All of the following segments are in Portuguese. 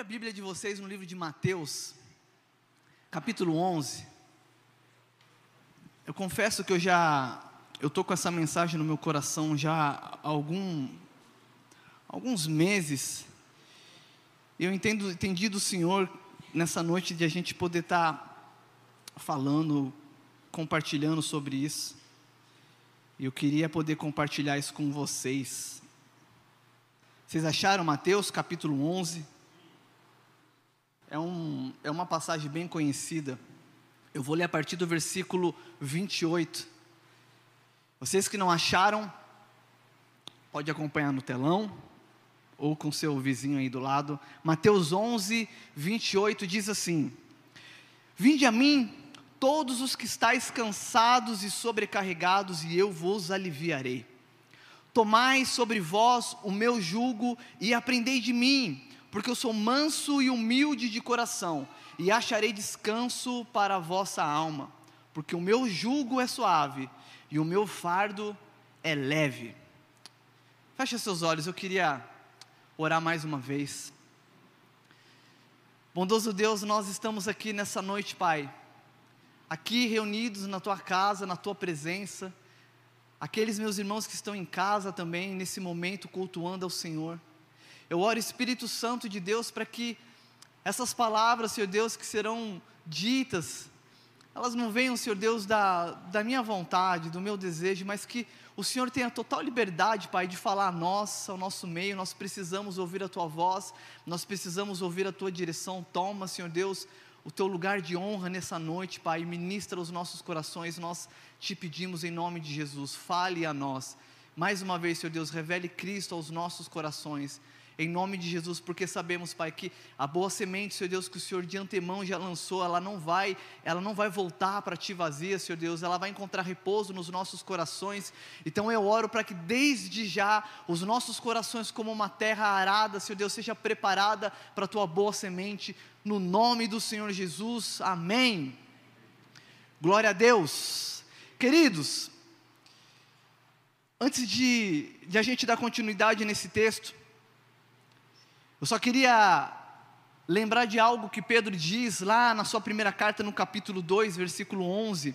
Abra a Bíblia de vocês no livro de Mateus, capítulo 11. Eu confesso que eu já eu tô com essa mensagem no meu coração já há algum alguns meses. Eu entendo, entendi do Senhor nessa noite de a gente poder estar tá falando, compartilhando sobre isso. E eu queria poder compartilhar isso com vocês. Vocês acharam Mateus capítulo 11? É, um, é uma passagem bem conhecida. Eu vou ler a partir do versículo 28. Vocês que não acharam, pode acompanhar no telão ou com seu vizinho aí do lado. Mateus 11, 28 diz assim: Vinde a mim, todos os que estáis cansados e sobrecarregados, e eu vos aliviarei. Tomai sobre vós o meu jugo e aprendei de mim porque eu sou manso e humilde de coração, e acharei descanso para a vossa alma, porque o meu jugo é suave e o meu fardo é leve. Feche seus olhos, eu queria orar mais uma vez. Bondoso Deus, nós estamos aqui nessa noite, Pai, aqui reunidos na tua casa, na tua presença, aqueles meus irmãos que estão em casa também, nesse momento, cultuando ao Senhor. Eu oro, Espírito Santo de Deus, para que essas palavras, Senhor Deus, que serão ditas, elas não venham, Senhor Deus, da, da minha vontade, do meu desejo, mas que o Senhor tenha total liberdade, Pai, de falar a nós, ao nosso meio. Nós precisamos ouvir a Tua voz, nós precisamos ouvir a Tua direção. Toma, Senhor Deus, o Teu lugar de honra nessa noite, Pai, ministra os nossos corações. Nós te pedimos em nome de Jesus, fale a nós. Mais uma vez, Senhor Deus, revele Cristo aos nossos corações em nome de Jesus, porque sabemos, Pai, que a boa semente, Senhor Deus, que o Senhor de antemão já lançou, ela não vai, ela não vai voltar para ti vazia, Senhor Deus, ela vai encontrar repouso nos nossos corações. Então eu oro para que desde já os nossos corações, como uma terra arada, Senhor Deus, seja preparada para a tua boa semente, no nome do Senhor Jesus. Amém. Glória a Deus. Queridos, antes de, de a gente dar continuidade nesse texto, eu só queria lembrar de algo que Pedro diz lá na sua primeira carta, no capítulo 2, versículo 11.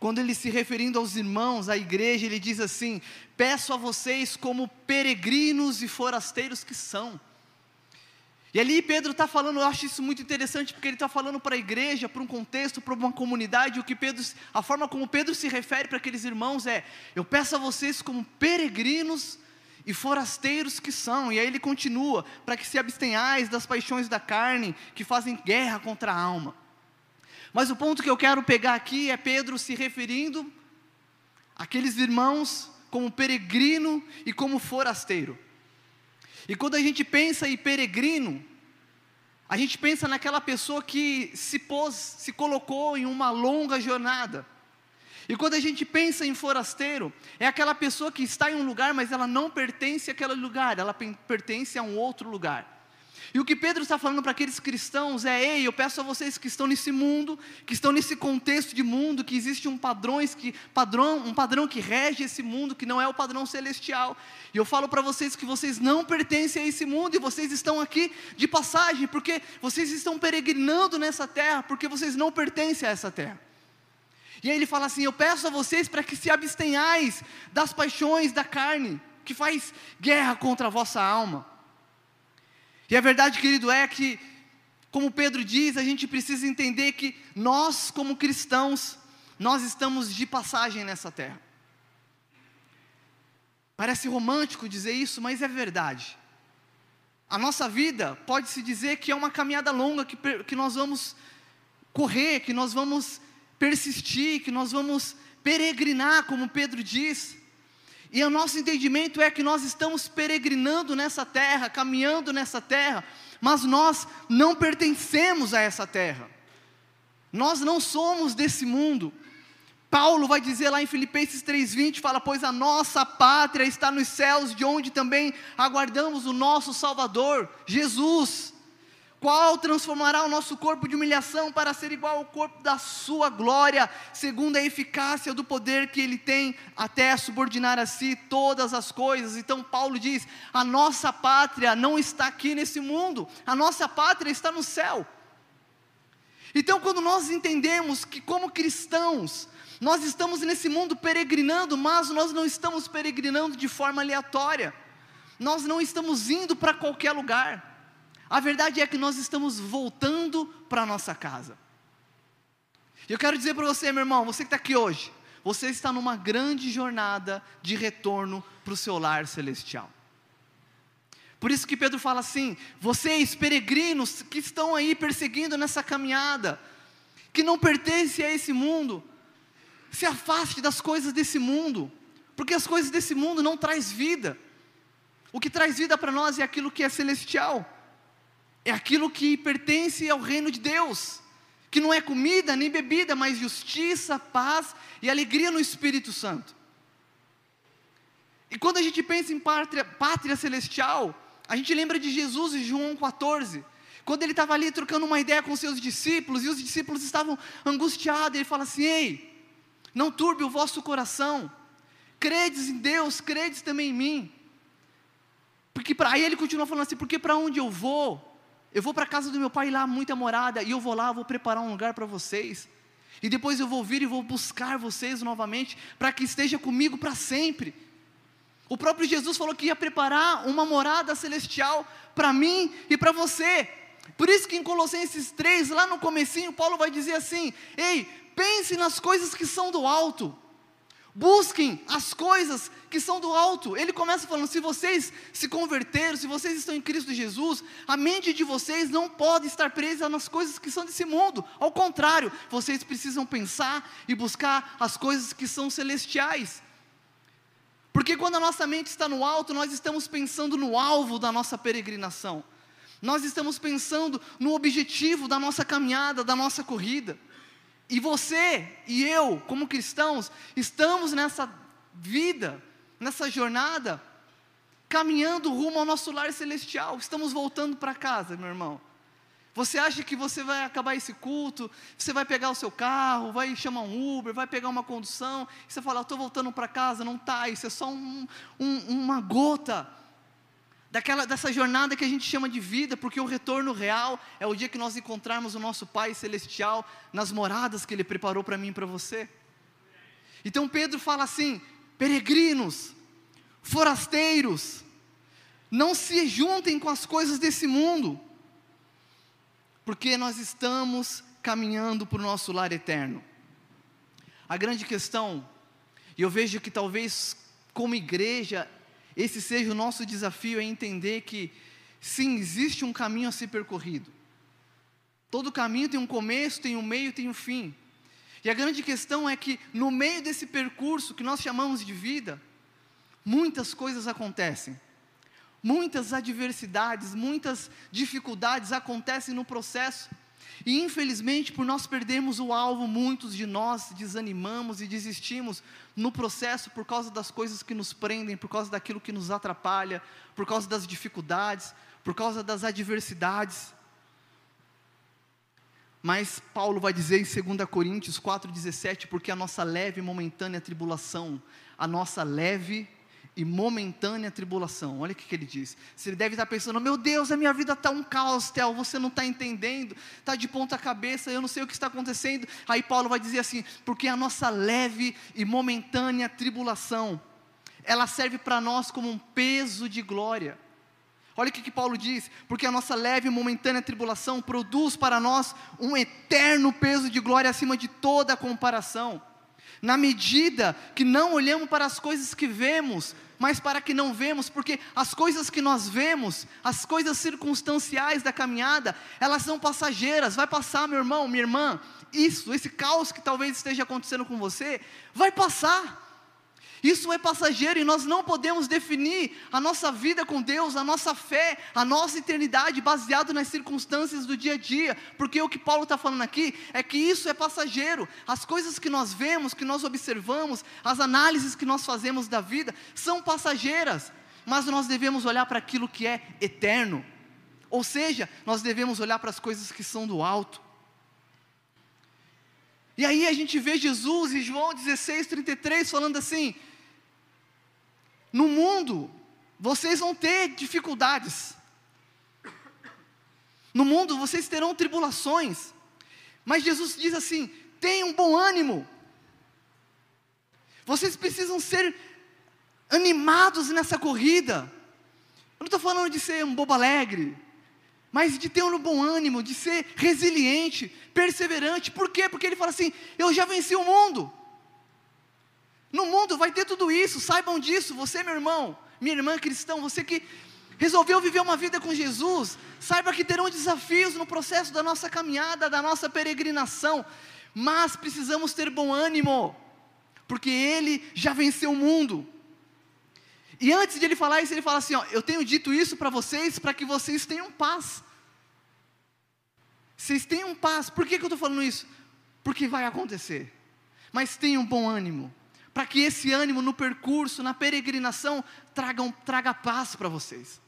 Quando ele se referindo aos irmãos, à igreja, ele diz assim: Peço a vocês como peregrinos e forasteiros que são. E ali Pedro está falando, eu acho isso muito interessante, porque ele está falando para a igreja, para um contexto, para uma comunidade, o que Pedro, a forma como Pedro se refere para aqueles irmãos é: eu peço a vocês como peregrinos e forasteiros que são. E aí ele continua: para que se abstenhais das paixões da carne que fazem guerra contra a alma. Mas o ponto que eu quero pegar aqui é Pedro se referindo àqueles irmãos como peregrino e como forasteiro. E quando a gente pensa em peregrino, a gente pensa naquela pessoa que se pôs, se colocou em uma longa jornada e quando a gente pensa em forasteiro, é aquela pessoa que está em um lugar, mas ela não pertence àquele lugar, ela pertence a um outro lugar. E o que Pedro está falando para aqueles cristãos é: ei, eu peço a vocês que estão nesse mundo, que estão nesse contexto de mundo, que existe um padrões que padrão, um padrão que rege esse mundo, que não é o padrão celestial. E eu falo para vocês que vocês não pertencem a esse mundo e vocês estão aqui de passagem, porque vocês estão peregrinando nessa terra, porque vocês não pertencem a essa terra. E aí ele fala assim: Eu peço a vocês para que se abstenhais das paixões da carne, que faz guerra contra a vossa alma. E a verdade, querido, é que, como Pedro diz, a gente precisa entender que nós, como cristãos, nós estamos de passagem nessa terra. Parece romântico dizer isso, mas é verdade. A nossa vida pode-se dizer que é uma caminhada longa que, que nós vamos correr, que nós vamos persistir, que nós vamos peregrinar, como Pedro diz. E o nosso entendimento é que nós estamos peregrinando nessa terra, caminhando nessa terra, mas nós não pertencemos a essa terra. Nós não somos desse mundo. Paulo vai dizer lá em Filipenses 3:20, fala: "Pois a nossa pátria está nos céus, de onde também aguardamos o nosso Salvador, Jesus." Qual transformará o nosso corpo de humilhação para ser igual ao corpo da sua glória, segundo a eficácia do poder que ele tem, até subordinar a si todas as coisas. Então, Paulo diz: a nossa pátria não está aqui nesse mundo, a nossa pátria está no céu. Então, quando nós entendemos que, como cristãos, nós estamos nesse mundo peregrinando, mas nós não estamos peregrinando de forma aleatória, nós não estamos indo para qualquer lugar. A verdade é que nós estamos voltando para a nossa casa. Eu quero dizer para você, meu irmão, você que está aqui hoje, você está numa grande jornada de retorno para o seu lar celestial. Por isso que Pedro fala assim: vocês peregrinos que estão aí perseguindo nessa caminhada, que não pertencem a esse mundo, se afaste das coisas desse mundo, porque as coisas desse mundo não traz vida. O que traz vida para nós é aquilo que é celestial é aquilo que pertence ao reino de Deus, que não é comida nem bebida, mas justiça, paz e alegria no Espírito Santo. E quando a gente pensa em pátria, pátria celestial, a gente lembra de Jesus em João 14, quando ele estava ali trocando uma ideia com seus discípulos, e os discípulos estavam angustiados, e ele fala assim: Ei, não turbe o vosso coração, credes em Deus, credes também em mim. Porque para aí ele continua falando assim: porque para onde eu vou, eu vou para a casa do meu pai lá, muita morada, e eu vou lá, vou preparar um lugar para vocês. E depois eu vou vir e vou buscar vocês novamente, para que esteja comigo para sempre. O próprio Jesus falou que ia preparar uma morada celestial para mim e para você. Por isso que em Colossenses 3, lá no comecinho, Paulo vai dizer assim: "Ei, pense nas coisas que são do alto, Busquem as coisas que são do alto. Ele começa falando: se vocês se converteram, se vocês estão em Cristo Jesus, a mente de vocês não pode estar presa nas coisas que são desse mundo. Ao contrário, vocês precisam pensar e buscar as coisas que são celestiais. Porque quando a nossa mente está no alto, nós estamos pensando no alvo da nossa peregrinação. Nós estamos pensando no objetivo da nossa caminhada, da nossa corrida. E você e eu, como cristãos, estamos nessa vida, nessa jornada, caminhando rumo ao nosso lar celestial. Estamos voltando para casa, meu irmão. Você acha que você vai acabar esse culto, você vai pegar o seu carro, vai chamar um Uber, vai pegar uma condução, e você fala, estou voltando para casa, não está, isso é só um, um, uma gota daquela, dessa jornada que a gente chama de vida, porque o retorno real é o dia que nós encontrarmos o nosso Pai Celestial nas moradas que Ele preparou para mim e para você. Então Pedro fala assim: peregrinos, forasteiros, não se juntem com as coisas desse mundo, porque nós estamos caminhando para o nosso lar eterno. A grande questão, e eu vejo que talvez como igreja esse seja o nosso desafio, é entender que, sim, existe um caminho a ser percorrido. Todo caminho tem um começo, tem um meio, tem um fim. E a grande questão é que, no meio desse percurso que nós chamamos de vida, muitas coisas acontecem. Muitas adversidades, muitas dificuldades acontecem no processo. E infelizmente, por nós perdermos o alvo, muitos de nós desanimamos e desistimos no processo por causa das coisas que nos prendem, por causa daquilo que nos atrapalha, por causa das dificuldades, por causa das adversidades. Mas Paulo vai dizer em 2 Coríntios 4,17: porque a nossa leve e momentânea tribulação, a nossa leve e momentânea tribulação. Olha o que, que ele diz. Você deve estar pensando: meu Deus, a minha vida está um caos, Tel, você não está entendendo, está de ponta cabeça, eu não sei o que está acontecendo. Aí Paulo vai dizer assim: porque a nossa leve e momentânea tribulação, ela serve para nós como um peso de glória. Olha o que, que Paulo diz: porque a nossa leve e momentânea tribulação produz para nós um eterno peso de glória acima de toda comparação na medida que não olhamos para as coisas que vemos, mas para que não vemos, porque as coisas que nós vemos, as coisas circunstanciais da caminhada, elas são passageiras, vai passar, meu irmão, minha irmã, isso, esse caos que talvez esteja acontecendo com você, vai passar. Isso é passageiro e nós não podemos definir a nossa vida com Deus, a nossa fé, a nossa eternidade baseado nas circunstâncias do dia a dia, porque o que Paulo está falando aqui é que isso é passageiro. As coisas que nós vemos, que nós observamos, as análises que nós fazemos da vida são passageiras, mas nós devemos olhar para aquilo que é eterno Ou seja, nós devemos olhar para as coisas que são do alto. E aí a gente vê Jesus em João 16, 33 falando assim: no mundo vocês vão ter dificuldades, no mundo vocês terão tribulações, mas Jesus diz assim: tenham bom ânimo, vocês precisam ser animados nessa corrida. Eu não estou falando de ser um bobo alegre, mas de ter um bom ânimo, de ser resiliente, perseverante. Por quê? Porque ele fala assim: eu já venci o mundo. Mundo vai ter tudo isso, saibam disso. Você, meu irmão, minha irmã cristão, você que resolveu viver uma vida com Jesus, saiba que terão desafios no processo da nossa caminhada, da nossa peregrinação, mas precisamos ter bom ânimo, porque Ele já venceu o mundo. E antes de ele falar isso, ele fala assim: ó, Eu tenho dito isso para vocês, para que vocês tenham paz. Vocês tenham paz. Por que, que eu estou falando isso? Porque vai acontecer. Mas tenham bom ânimo. Para que esse ânimo no percurso, na peregrinação, tragam, traga paz para vocês.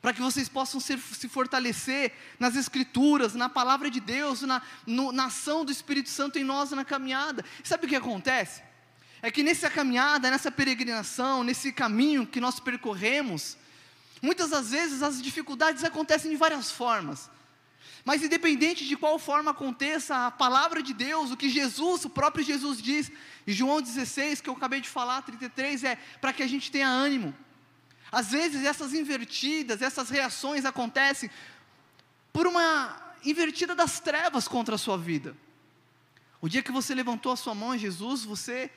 Para que vocês possam ser, se fortalecer nas Escrituras, na palavra de Deus, na, no, na ação do Espírito Santo em nós na caminhada. E sabe o que acontece? é que nessa caminhada, nessa peregrinação, nesse caminho que nós percorremos, muitas das vezes as dificuldades acontecem de várias formas. Mas independente de qual forma aconteça, a palavra de Deus, o que Jesus, o próprio Jesus diz, em João 16, que eu acabei de falar, 33, é para que a gente tenha ânimo. Às vezes essas invertidas, essas reações acontecem por uma invertida das trevas contra a sua vida. O dia que você levantou a sua mão Jesus, você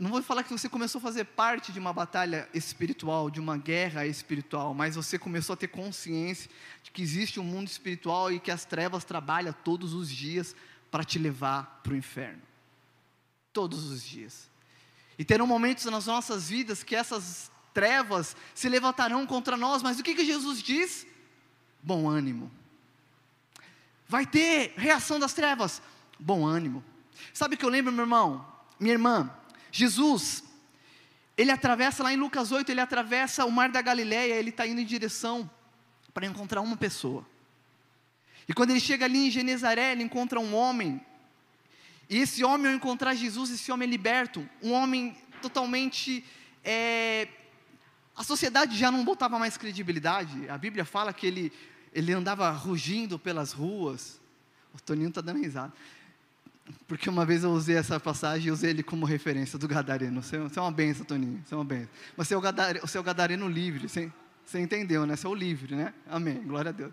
não vou falar que você começou a fazer parte de uma batalha espiritual, de uma guerra espiritual, mas você começou a ter consciência de que existe um mundo espiritual e que as trevas trabalham todos os dias para te levar para o inferno. Todos os dias. E terão momentos nas nossas vidas que essas trevas se levantarão contra nós, mas o que, que Jesus diz? Bom ânimo. Vai ter reação das trevas? Bom ânimo. Sabe o que eu lembro, meu irmão? Minha irmã, Jesus, ele atravessa lá em Lucas 8, ele atravessa o mar da Galileia, ele está indo em direção para encontrar uma pessoa. E quando ele chega ali em Genezaré, ele encontra um homem. E esse homem, ao encontrar Jesus, esse homem é liberto, um homem totalmente. É, a sociedade já não botava mais credibilidade. A Bíblia fala que ele, ele andava rugindo pelas ruas. O Toninho está dando risada. Porque uma vez eu usei essa passagem e usei ele como referência do Gadareno. Você, você é uma benção, Toninho. Você é uma benção. Mas você é o Gadareno, você é o Gadareno livre. Você, você entendeu, né? Você é o livre, né? Amém. Glória a Deus.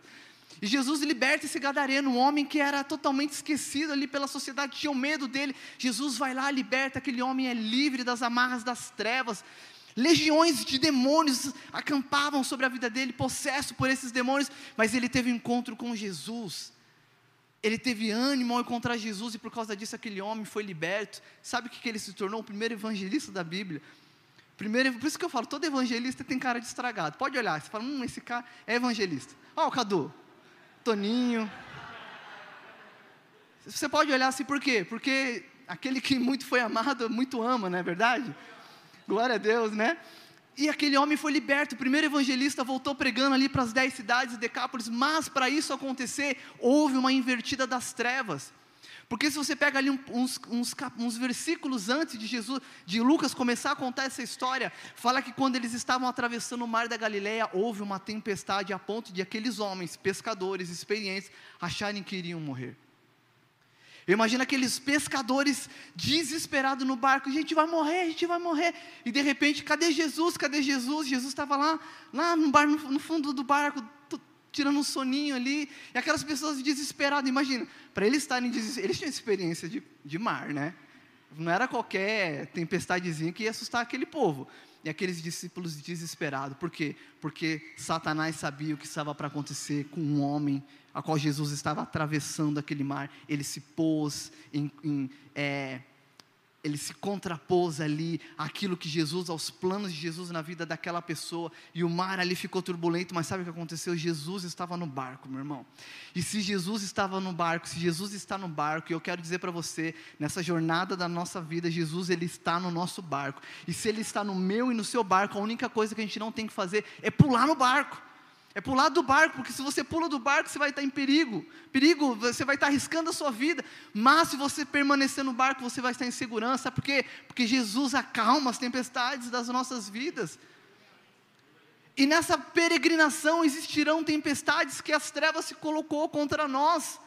E Jesus liberta esse gadareno, um homem que era totalmente esquecido ali pela sociedade, tinha medo dele. Jesus vai lá, liberta, aquele homem é livre das amarras das trevas. Legiões de demônios acampavam sobre a vida dele, possesso por esses demônios, mas ele teve um encontro com Jesus ele teve ânimo ao encontrar Jesus e por causa disso aquele homem foi liberto. Sabe o que, que ele se tornou? O primeiro evangelista da Bíblia. Primeiro, por isso que eu falo, todo evangelista tem cara de estragado. Pode olhar, você fala, hum, esse cara é evangelista. Ó, oh, o Cadu, Toninho. Você pode olhar assim, por quê? Porque aquele que muito foi amado, muito ama, não é verdade? Glória a Deus, né? E aquele homem foi liberto. O primeiro evangelista voltou pregando ali para as dez cidades de Decápolis. Mas para isso acontecer, houve uma invertida das trevas. Porque se você pega ali uns, uns, uns, versículos antes de Jesus, de Lucas começar a contar essa história, fala que quando eles estavam atravessando o mar da Galileia, houve uma tempestade a ponto de aqueles homens, pescadores experientes, acharem que iriam morrer. Eu imagino aqueles pescadores desesperados no barco, a gente vai morrer, a gente vai morrer. E de repente, cadê Jesus? Cadê Jesus? Jesus estava lá, lá no, bar, no, fundo do barco, tirando um soninho ali. E aquelas pessoas desesperadas, imagina, para eles estarem desesperados, eles tinham experiência de, de mar, né? Não era qualquer tempestadezinha que ia assustar aquele povo. E aqueles discípulos desesperados. Por quê? Porque Satanás sabia o que estava para acontecer com um homem a qual Jesus estava atravessando aquele mar, ele se pôs em, em é, ele se contrapôs ali àquilo que Jesus, aos planos de Jesus na vida daquela pessoa, e o mar ali ficou turbulento, mas sabe o que aconteceu? Jesus estava no barco, meu irmão. E se Jesus estava no barco, se Jesus está no barco, e eu quero dizer para você, nessa jornada da nossa vida, Jesus ele está no nosso barco. E se ele está no meu e no seu barco, a única coisa que a gente não tem que fazer é pular no barco É pular do barco, porque se você pula do barco, você vai estar em perigo. Perigo, você vai estar arriscando a sua vida. Mas se você permanecer no barco, você vai estar em segurança. Sabe por quê? Porque Jesus acalma as tempestades das nossas vidas. E nessa peregrinação existirão tempestades que as trevas se colocou contra nós.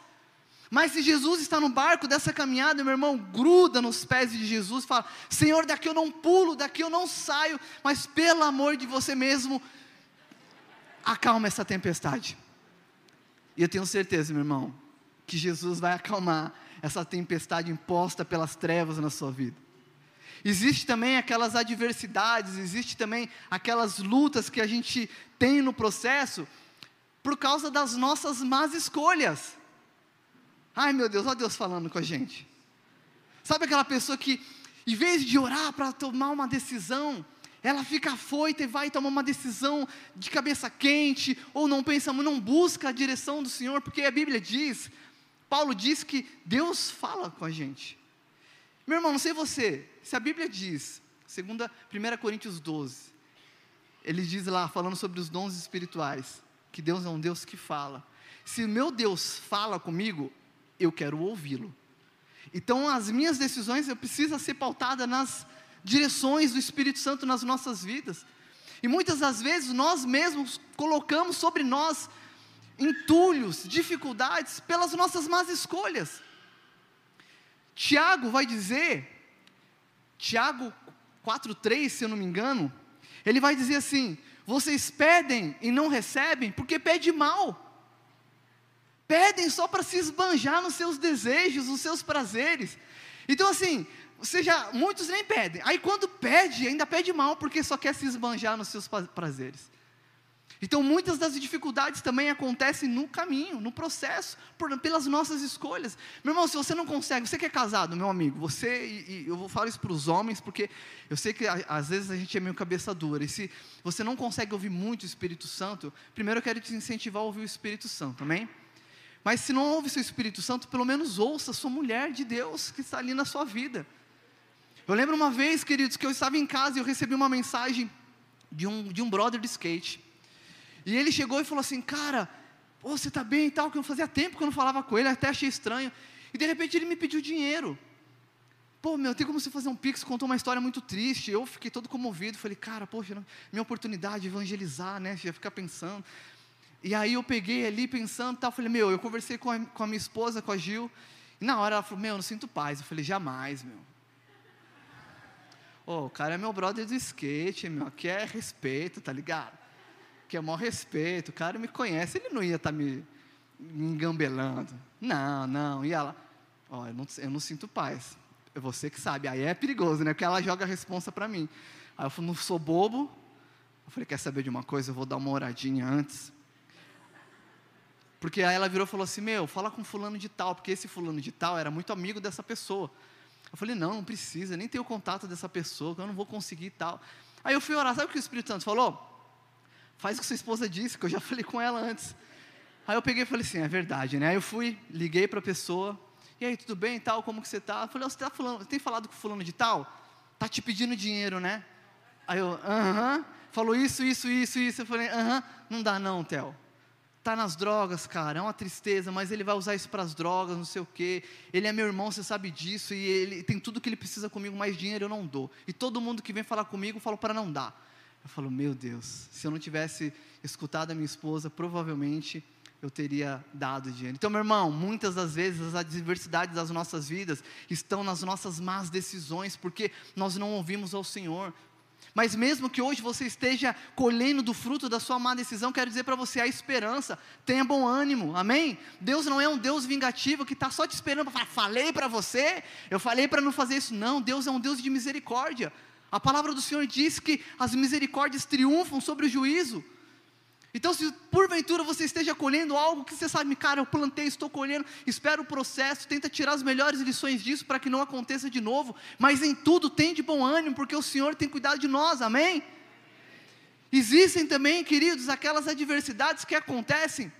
Mas se Jesus está no barco dessa caminhada, meu irmão, gruda nos pés de Jesus, fala: Senhor, daqui eu não pulo, daqui eu não saio, mas pelo amor de você mesmo, acalma essa tempestade. E eu tenho certeza, meu irmão, que Jesus vai acalmar essa tempestade imposta pelas trevas na sua vida. Existe também aquelas adversidades, existe também aquelas lutas que a gente tem no processo por causa das nossas más escolhas. Ai meu Deus, olha Deus falando com a gente. Sabe aquela pessoa que, em vez de orar para tomar uma decisão, ela fica afoita e vai tomar uma decisão de cabeça quente, ou não pensa, não busca a direção do Senhor, porque a Bíblia diz, Paulo diz que Deus fala com a gente. Meu irmão, não sei você, se a Bíblia diz, segunda, 1 Coríntios 12, ele diz lá, falando sobre os dons espirituais, que Deus é um Deus que fala. Se meu Deus fala comigo, eu quero ouvi-lo. Então, as minhas decisões eu preciso ser pautada nas direções do Espírito Santo nas nossas vidas. E muitas das vezes nós mesmos colocamos sobre nós entulhos, dificuldades pelas nossas más escolhas. Tiago vai dizer, Tiago 4,3, se eu não me engano, ele vai dizer assim: vocês pedem e não recebem, porque pedem mal. Pedem só para se esbanjar nos seus desejos, nos seus prazeres. Então, assim, seja, muitos nem pedem. Aí quando pede, ainda pede mal, porque só quer se esbanjar nos seus prazeres. Então muitas das dificuldades também acontecem no caminho, no processo, por, pelas nossas escolhas. Meu irmão, se você não consegue, você que é casado, meu amigo, você, e, e eu vou falar isso para os homens, porque eu sei que a, às vezes a gente é meio cabeça dura, e se você não consegue ouvir muito o Espírito Santo, primeiro eu quero te incentivar a ouvir o Espírito Santo, amém? Mas se não ouve seu Espírito Santo, pelo menos ouça a sua mulher de Deus que está ali na sua vida. Eu lembro uma vez, queridos, que eu estava em casa e eu recebi uma mensagem de um, de um brother de skate. E ele chegou e falou assim: Cara, você está bem e tal, que eu fazia tempo que eu não falava com ele, até achei estranho. E de repente ele me pediu dinheiro. Pô, meu, tem como você fazer um pix? Contou uma história muito triste. Eu fiquei todo comovido. Falei, cara, poxa, minha oportunidade de evangelizar, né? Já ficar pensando. E aí eu peguei ali pensando tal. Falei, meu, eu conversei com a, com a minha esposa, com a Gil. E na hora ela falou, meu, eu não sinto paz. Eu falei, jamais, meu. Oh, o cara é meu brother do skate, meu. Aqui é respeito, tá ligado? Aqui é maior respeito. O cara me conhece, ele não ia estar tá me, me engambelando. Não, não. E ela, ó, oh, eu, não, eu não sinto paz. É você que sabe. Aí é perigoso, né? Porque ela joga a responsa para mim. Aí eu falei, não sou bobo. Eu falei, quer saber de uma coisa? Eu vou dar uma oradinha antes. Porque aí ela virou e falou assim: Meu, fala com fulano de tal, porque esse fulano de tal era muito amigo dessa pessoa. Eu falei, não, não precisa, nem tenho contato dessa pessoa, eu não vou conseguir e tal. Aí eu fui orar, sabe o que o Espírito Santo falou? Faz o que sua esposa disse, que eu já falei com ela antes. Aí eu peguei e falei assim, é verdade, né? Aí eu fui, liguei para a pessoa, e aí, tudo bem e tal, como que você está? Falei, você tá falando, tem falado com fulano de tal? Tá te pedindo dinheiro, né? Aí eu, aham, uh -huh. falou isso, isso, isso, isso. Eu falei, aham, uh -huh. não dá não, Theo está nas drogas, cara, é uma tristeza, mas ele vai usar isso para as drogas, não sei o quê. Ele é meu irmão, você sabe disso, e ele tem tudo que ele precisa comigo, mais dinheiro eu não dou. E todo mundo que vem falar comigo, falo para não dar. Eu falo, meu Deus, se eu não tivesse escutado a minha esposa, provavelmente eu teria dado dinheiro. Então, meu irmão, muitas das vezes as adversidades das nossas vidas estão nas nossas más decisões, porque nós não ouvimos ao Senhor. Mas mesmo que hoje você esteja colhendo do fruto da sua má decisão, quero dizer para você a esperança, tenha bom ânimo, amém? Deus não é um Deus vingativo que está só te esperando para falar, falei para você, eu falei para não fazer isso. Não, Deus é um Deus de misericórdia. A palavra do Senhor diz que as misericórdias triunfam sobre o juízo. Então, se porventura você esteja colhendo algo que você sabe, cara, eu plantei, estou colhendo, espera o processo, tenta tirar as melhores lições disso para que não aconteça de novo, mas em tudo tem de bom ânimo, porque o Senhor tem cuidado de nós, amém? Existem também, queridos, aquelas adversidades que acontecem,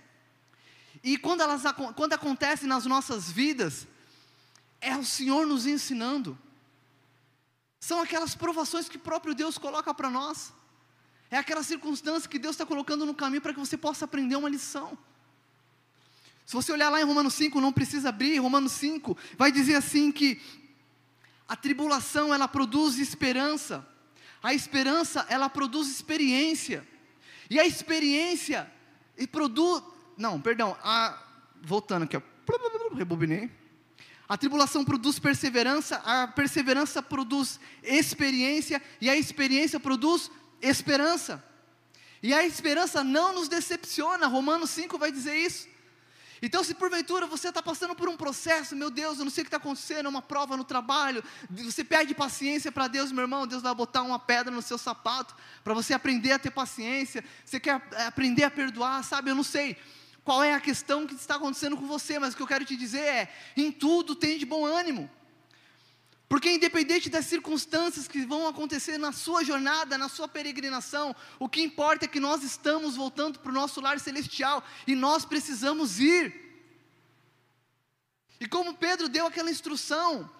e quando elas quando acontecem nas nossas vidas, é o Senhor nos ensinando, são aquelas provações que o próprio Deus coloca para nós. É aquela circunstância que Deus está colocando no caminho para que você possa aprender uma lição. Se você olhar lá em Romanos 5, não precisa abrir, Romanos 5 vai dizer assim que a tribulação ela produz esperança, a esperança ela produz experiência, e a experiência e produz, não, perdão, a, voltando aqui, ó, rebobinei. A tribulação produz perseverança, a perseverança produz experiência, e a experiência produz esperança. E a esperança não nos decepciona, Romanos 5 vai dizer isso. Então, se porventura você está passando por um processo, meu Deus, eu não sei o que está acontecendo, é uma prova no trabalho, você pede paciência para Deus, meu irmão, Deus vai botar uma pedra no seu sapato, para você aprender a ter paciência, você quer aprender a perdoar, sabe? Eu não sei qual é a questão que está acontecendo com você, mas o que eu quero te dizer é: em tudo tem de bom ânimo. Porque independente das circunstâncias que vão acontecer na sua jornada, na sua peregrinação, o que importa é que nós estamos voltando para o nosso lar celestial e nós precisamos ir. E como Pedro deu aquela instrução,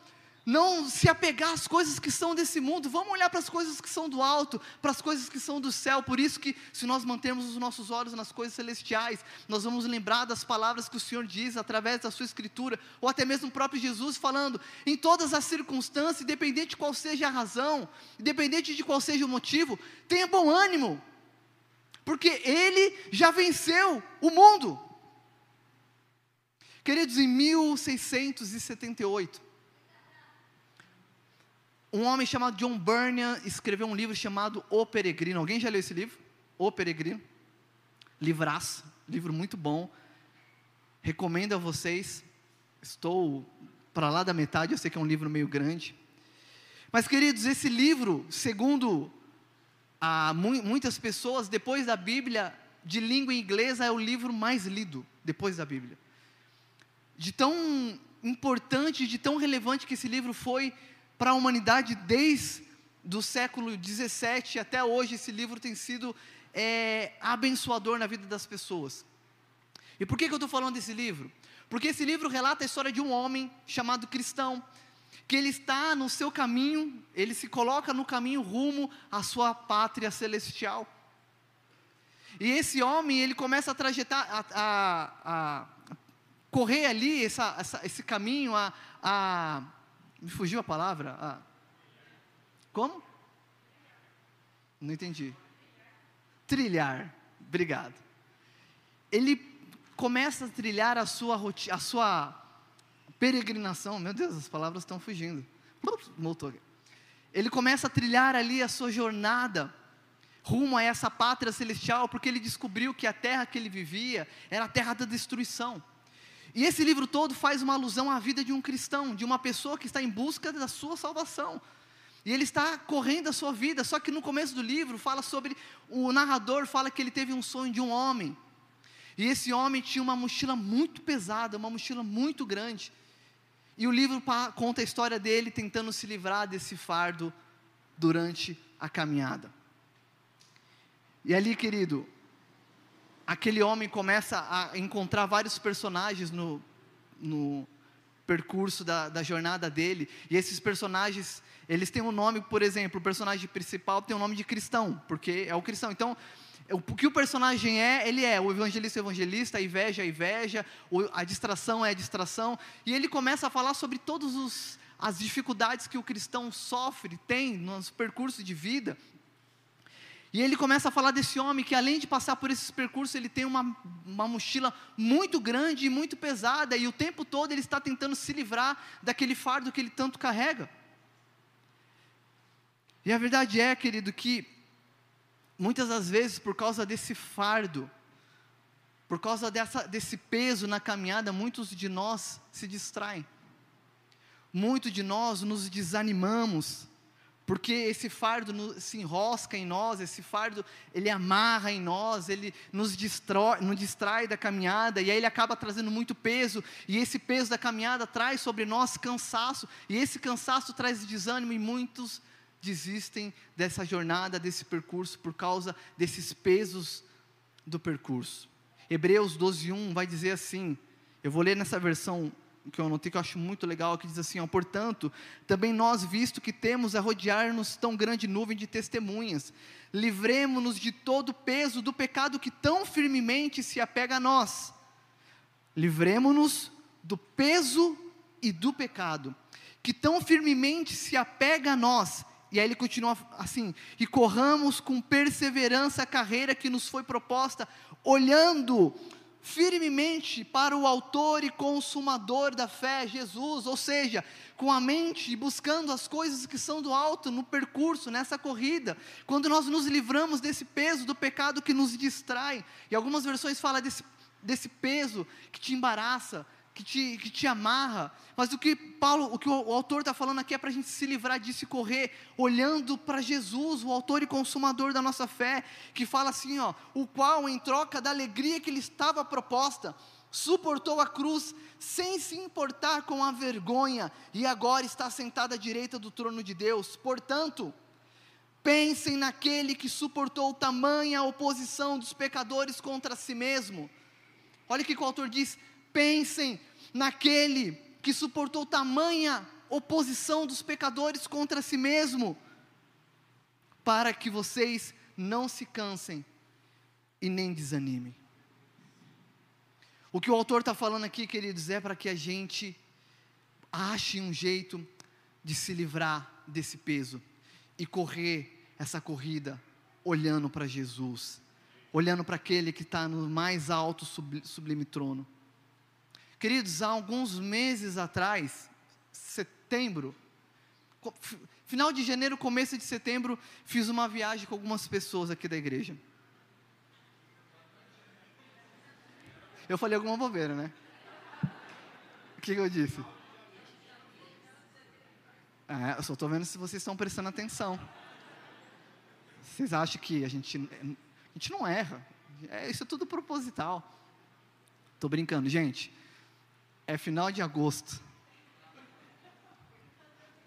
não se apegar às coisas que são desse mundo, vamos olhar para as coisas que são do alto, para as coisas que são do céu. Por isso que se nós mantermos os nossos olhos nas coisas celestiais, nós vamos lembrar das palavras que o Senhor diz através da sua escritura, ou até mesmo o próprio Jesus falando, em todas as circunstâncias, independente de qual seja a razão, independente de qual seja o motivo, tenha bom ânimo, porque ele já venceu o mundo. Queridos, em 1678, um homem chamado John Bunyan escreveu um livro chamado O Peregrino. Alguém já leu esse livro? O Peregrino. Livraço, livro muito bom. Recomendo a vocês. Estou para lá da metade, eu sei que é um livro meio grande. Mas, queridos, esse livro, segundo a, muitas pessoas, depois da Bíblia, de língua inglesa, é o livro mais lido depois da Bíblia. De tão importante, de tão relevante que esse livro foi para a humanidade desde do século 17 até hoje. Esse livro tem sido é, abençoador na vida das pessoas. E por que, que eu estou falando desse livro? Porque esse livro relata a história de um homem chamado cristão, que ele está no seu caminho, ele se coloca no caminho rumo à sua pátria celestial. E esse homem, ele começa a trajetar, a, a, a correr ali essa, essa, esse caminho, a, a me fugiu a palavra? Ah. Como? Não entendi. Trilhar. Obrigado. Ele começa a trilhar a sua, a sua peregrinação. Meu Deus, as palavras estão fugindo. Voltou. Ele começa a trilhar ali a sua jornada rumo a essa pátria celestial, porque ele descobriu que a terra que ele vivia era a terra da destruição. E esse livro todo faz uma alusão à vida de um cristão, de uma pessoa que está em busca da sua salvação. E ele está correndo a sua vida, só que no começo do livro fala sobre o narrador fala que ele teve um sonho de um homem. E esse homem tinha uma mochila muito pesada, uma mochila muito grande. E o livro conta a história dele tentando se livrar desse fardo durante a caminhada. E ali, querido, aquele homem começa a encontrar vários personagens no, no percurso da, da, jornada dele, e esses personagens, eles têm um nome, por exemplo, o personagem principal tem o um nome de cristão, porque é o cristão, então, o que o personagem é, ele é, o evangelista é evangelista, a inveja é a inveja, a distração é a distração, e ele começa a falar sobre todas as dificuldades que o cristão sofre, tem nos percursos de vida, e ele começa a falar desse homem que, além de passar por esses percursos, ele tem uma, uma mochila muito grande e muito pesada, e o tempo todo ele está tentando se livrar daquele fardo que ele tanto carrega. E a verdade é, querido, que muitas das vezes, por causa desse fardo, por causa dessa, desse peso na caminhada, muitos de nós se distraem, muitos de nós nos desanimamos, porque esse fardo se enrosca em nós, esse fardo ele amarra em nós, ele nos distrai, nos distrai da caminhada, e aí ele acaba trazendo muito peso, e esse peso da caminhada traz sobre nós cansaço, e esse cansaço traz desânimo, e muitos desistem dessa jornada, desse percurso, por causa desses pesos do percurso. Hebreus 12:1 vai dizer assim, eu vou ler nessa versão que eu anotei que eu acho muito legal, que diz assim, ó, portanto, também nós, visto que temos a rodear-nos tão grande nuvem de testemunhas, livremos-nos de todo o peso do pecado que tão firmemente se apega a nós. Livremos-nos do peso e do pecado que tão firmemente se apega a nós. E aí ele continua assim: e corramos com perseverança a carreira que nos foi proposta, olhando firmemente para o Autor e Consumador da fé, Jesus, ou seja, com a mente buscando as coisas que são do alto no percurso, nessa corrida, quando nós nos livramos desse peso do pecado que nos distrai, e algumas versões falam desse, desse peso que te embaraça, que te, que te amarra, mas o que Paulo, o que o, autor está falando aqui é para a gente se livrar disso e correr, olhando para Jesus, o autor e consumador da nossa fé, que fala assim, ó, o qual em troca da alegria que lhe estava proposta, suportou a cruz sem se importar com a vergonha, e agora está sentado à direita do trono de Deus. Portanto, pensem naquele que suportou tamanha oposição dos pecadores contra si mesmo. Olha o que o autor diz: Pensem naquele que suportou tamanha oposição dos pecadores contra si mesmo, para que vocês não se cansem e nem desanimem. O que o autor está falando aqui, queridos, é para que a gente ache um jeito de se livrar desse peso e correr essa corrida olhando para Jesus, olhando para aquele que está no mais alto sublime trono. Queridos, há alguns meses atrás, setembro, final de janeiro, começo de setembro, fiz uma viagem com algumas pessoas aqui da igreja. Eu falei alguma bobeira, né? O que, que eu disse? É, eu só estou vendo se vocês estão prestando atenção. Vocês acham que a gente, a gente não erra? É, isso é tudo proposital. Estou brincando, gente é final de agosto.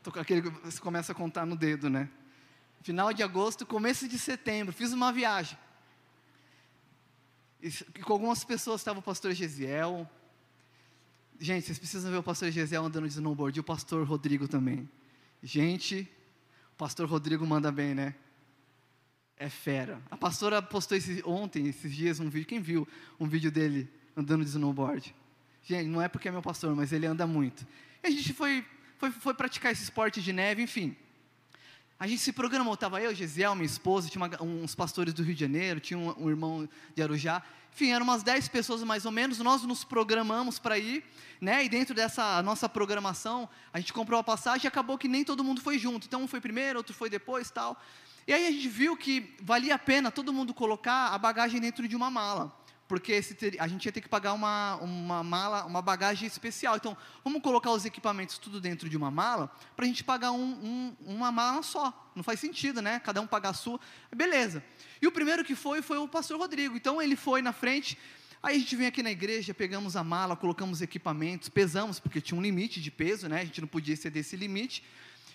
Tô com aquele você começa a contar no dedo, né? Final de agosto, começo de setembro, fiz uma viagem. E, com algumas pessoas estava o pastor Gesiel. Gente, vocês precisam ver o pastor Gesiel andando de snowboard e o pastor Rodrigo também. Gente, o pastor Rodrigo manda bem, né? É fera. A pastora postou esse, ontem, esses dias, um vídeo. Quem viu um vídeo dele andando de snowboard? Gente, não é porque é meu pastor, mas ele anda muito. E a gente foi, foi, foi praticar esse esporte de neve, enfim. A gente se programou, estava eu, Gesiel, minha esposa, tinha uma, uns pastores do Rio de Janeiro, tinha um, um, irmão de Arujá. Enfim, eram umas 10 pessoas mais ou menos, nós nos programamos para ir, né? E dentro dessa nossa programação, a gente comprou a passagem e acabou que nem todo mundo foi junto. Então um foi primeiro, outro foi depois tal. E aí a gente viu que valia a pena todo mundo colocar a bagagem dentro de uma mala porque ter, a gente ia ter que pagar uma, uma mala, uma bagagem especial. Então, vamos colocar os equipamentos tudo dentro de uma mala, para a gente pagar um, um, uma mala só. Não faz sentido, né? Cada um pagar a sua. Beleza. E o primeiro que foi, foi o pastor Rodrigo. Então, ele foi na frente. Aí a gente vem aqui na igreja, pegamos a mala, colocamos equipamentos, pesamos, porque tinha um limite de peso, né? A gente não podia exceder esse limite.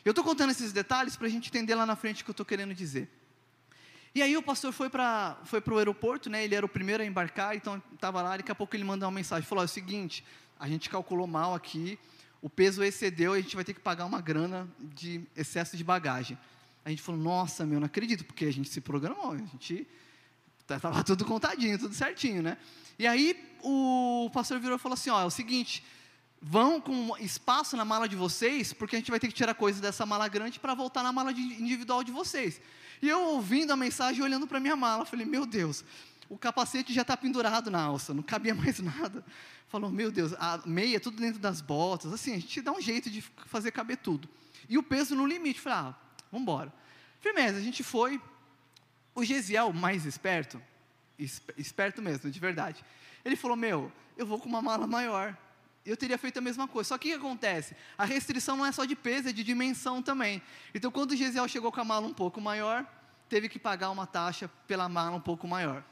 Eu estou contando esses detalhes para a gente entender lá na frente o que eu estou querendo dizer. E aí o pastor foi para foi o aeroporto, né? Ele era o primeiro a embarcar, então estava lá. Daqui a pouco ele mandou uma mensagem, falou: é o seguinte, a gente calculou mal aqui, o peso excedeu, e a gente vai ter que pagar uma grana de excesso de bagagem. A gente falou: Nossa, meu, não acredito, porque a gente se programou, a gente estava tudo contadinho, tudo certinho, né? E aí o pastor virou e falou assim: Ó, é o seguinte, vão com espaço na mala de vocês, porque a gente vai ter que tirar coisa dessa mala grande para voltar na mala individual de vocês. E eu ouvindo a mensagem, olhando para minha mala, falei, meu Deus, o capacete já está pendurado na alça, não cabia mais nada. Falou, meu Deus, a meia tudo dentro das botas, assim, a gente dá um jeito de fazer caber tudo. E o peso no limite, falei, ah, vamos embora. Firmeza, a gente foi. O Gesiel, mais esperto, esperto mesmo, de verdade, ele falou, meu, eu vou com uma mala maior. Eu teria feito a mesma coisa. Só que o que acontece? A restrição não é só de peso, é de dimensão também. Então, quando o Gesiel chegou com a mala um pouco maior, teve que pagar uma taxa pela mala um pouco maior.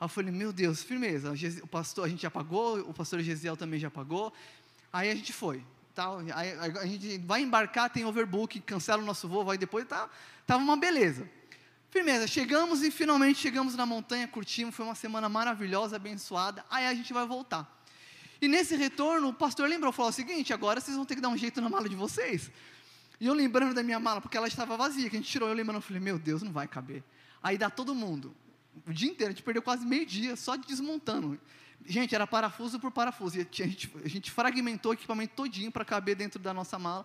Aí eu falei, meu Deus, firmeza. O pastor, a gente já pagou, o pastor Gesiel também já pagou. Aí a gente foi. Tal, aí a gente vai embarcar, tem overbook, cancela o nosso voo, vai depois, tá, tava uma beleza. Firmeza, chegamos e finalmente chegamos na montanha, curtimos, foi uma semana maravilhosa, abençoada. Aí a gente vai voltar. E nesse retorno, o pastor lembrou, falou o seguinte: agora vocês vão ter que dar um jeito na mala de vocês. E eu lembrando da minha mala, porque ela estava vazia, que a gente tirou, eu lembrando, eu falei, meu Deus, não vai caber. Aí dá todo mundo, o dia inteiro, a gente perdeu quase meio dia só desmontando. Gente, era parafuso por parafuso, e a gente, a gente fragmentou o equipamento todinho para caber dentro da nossa mala.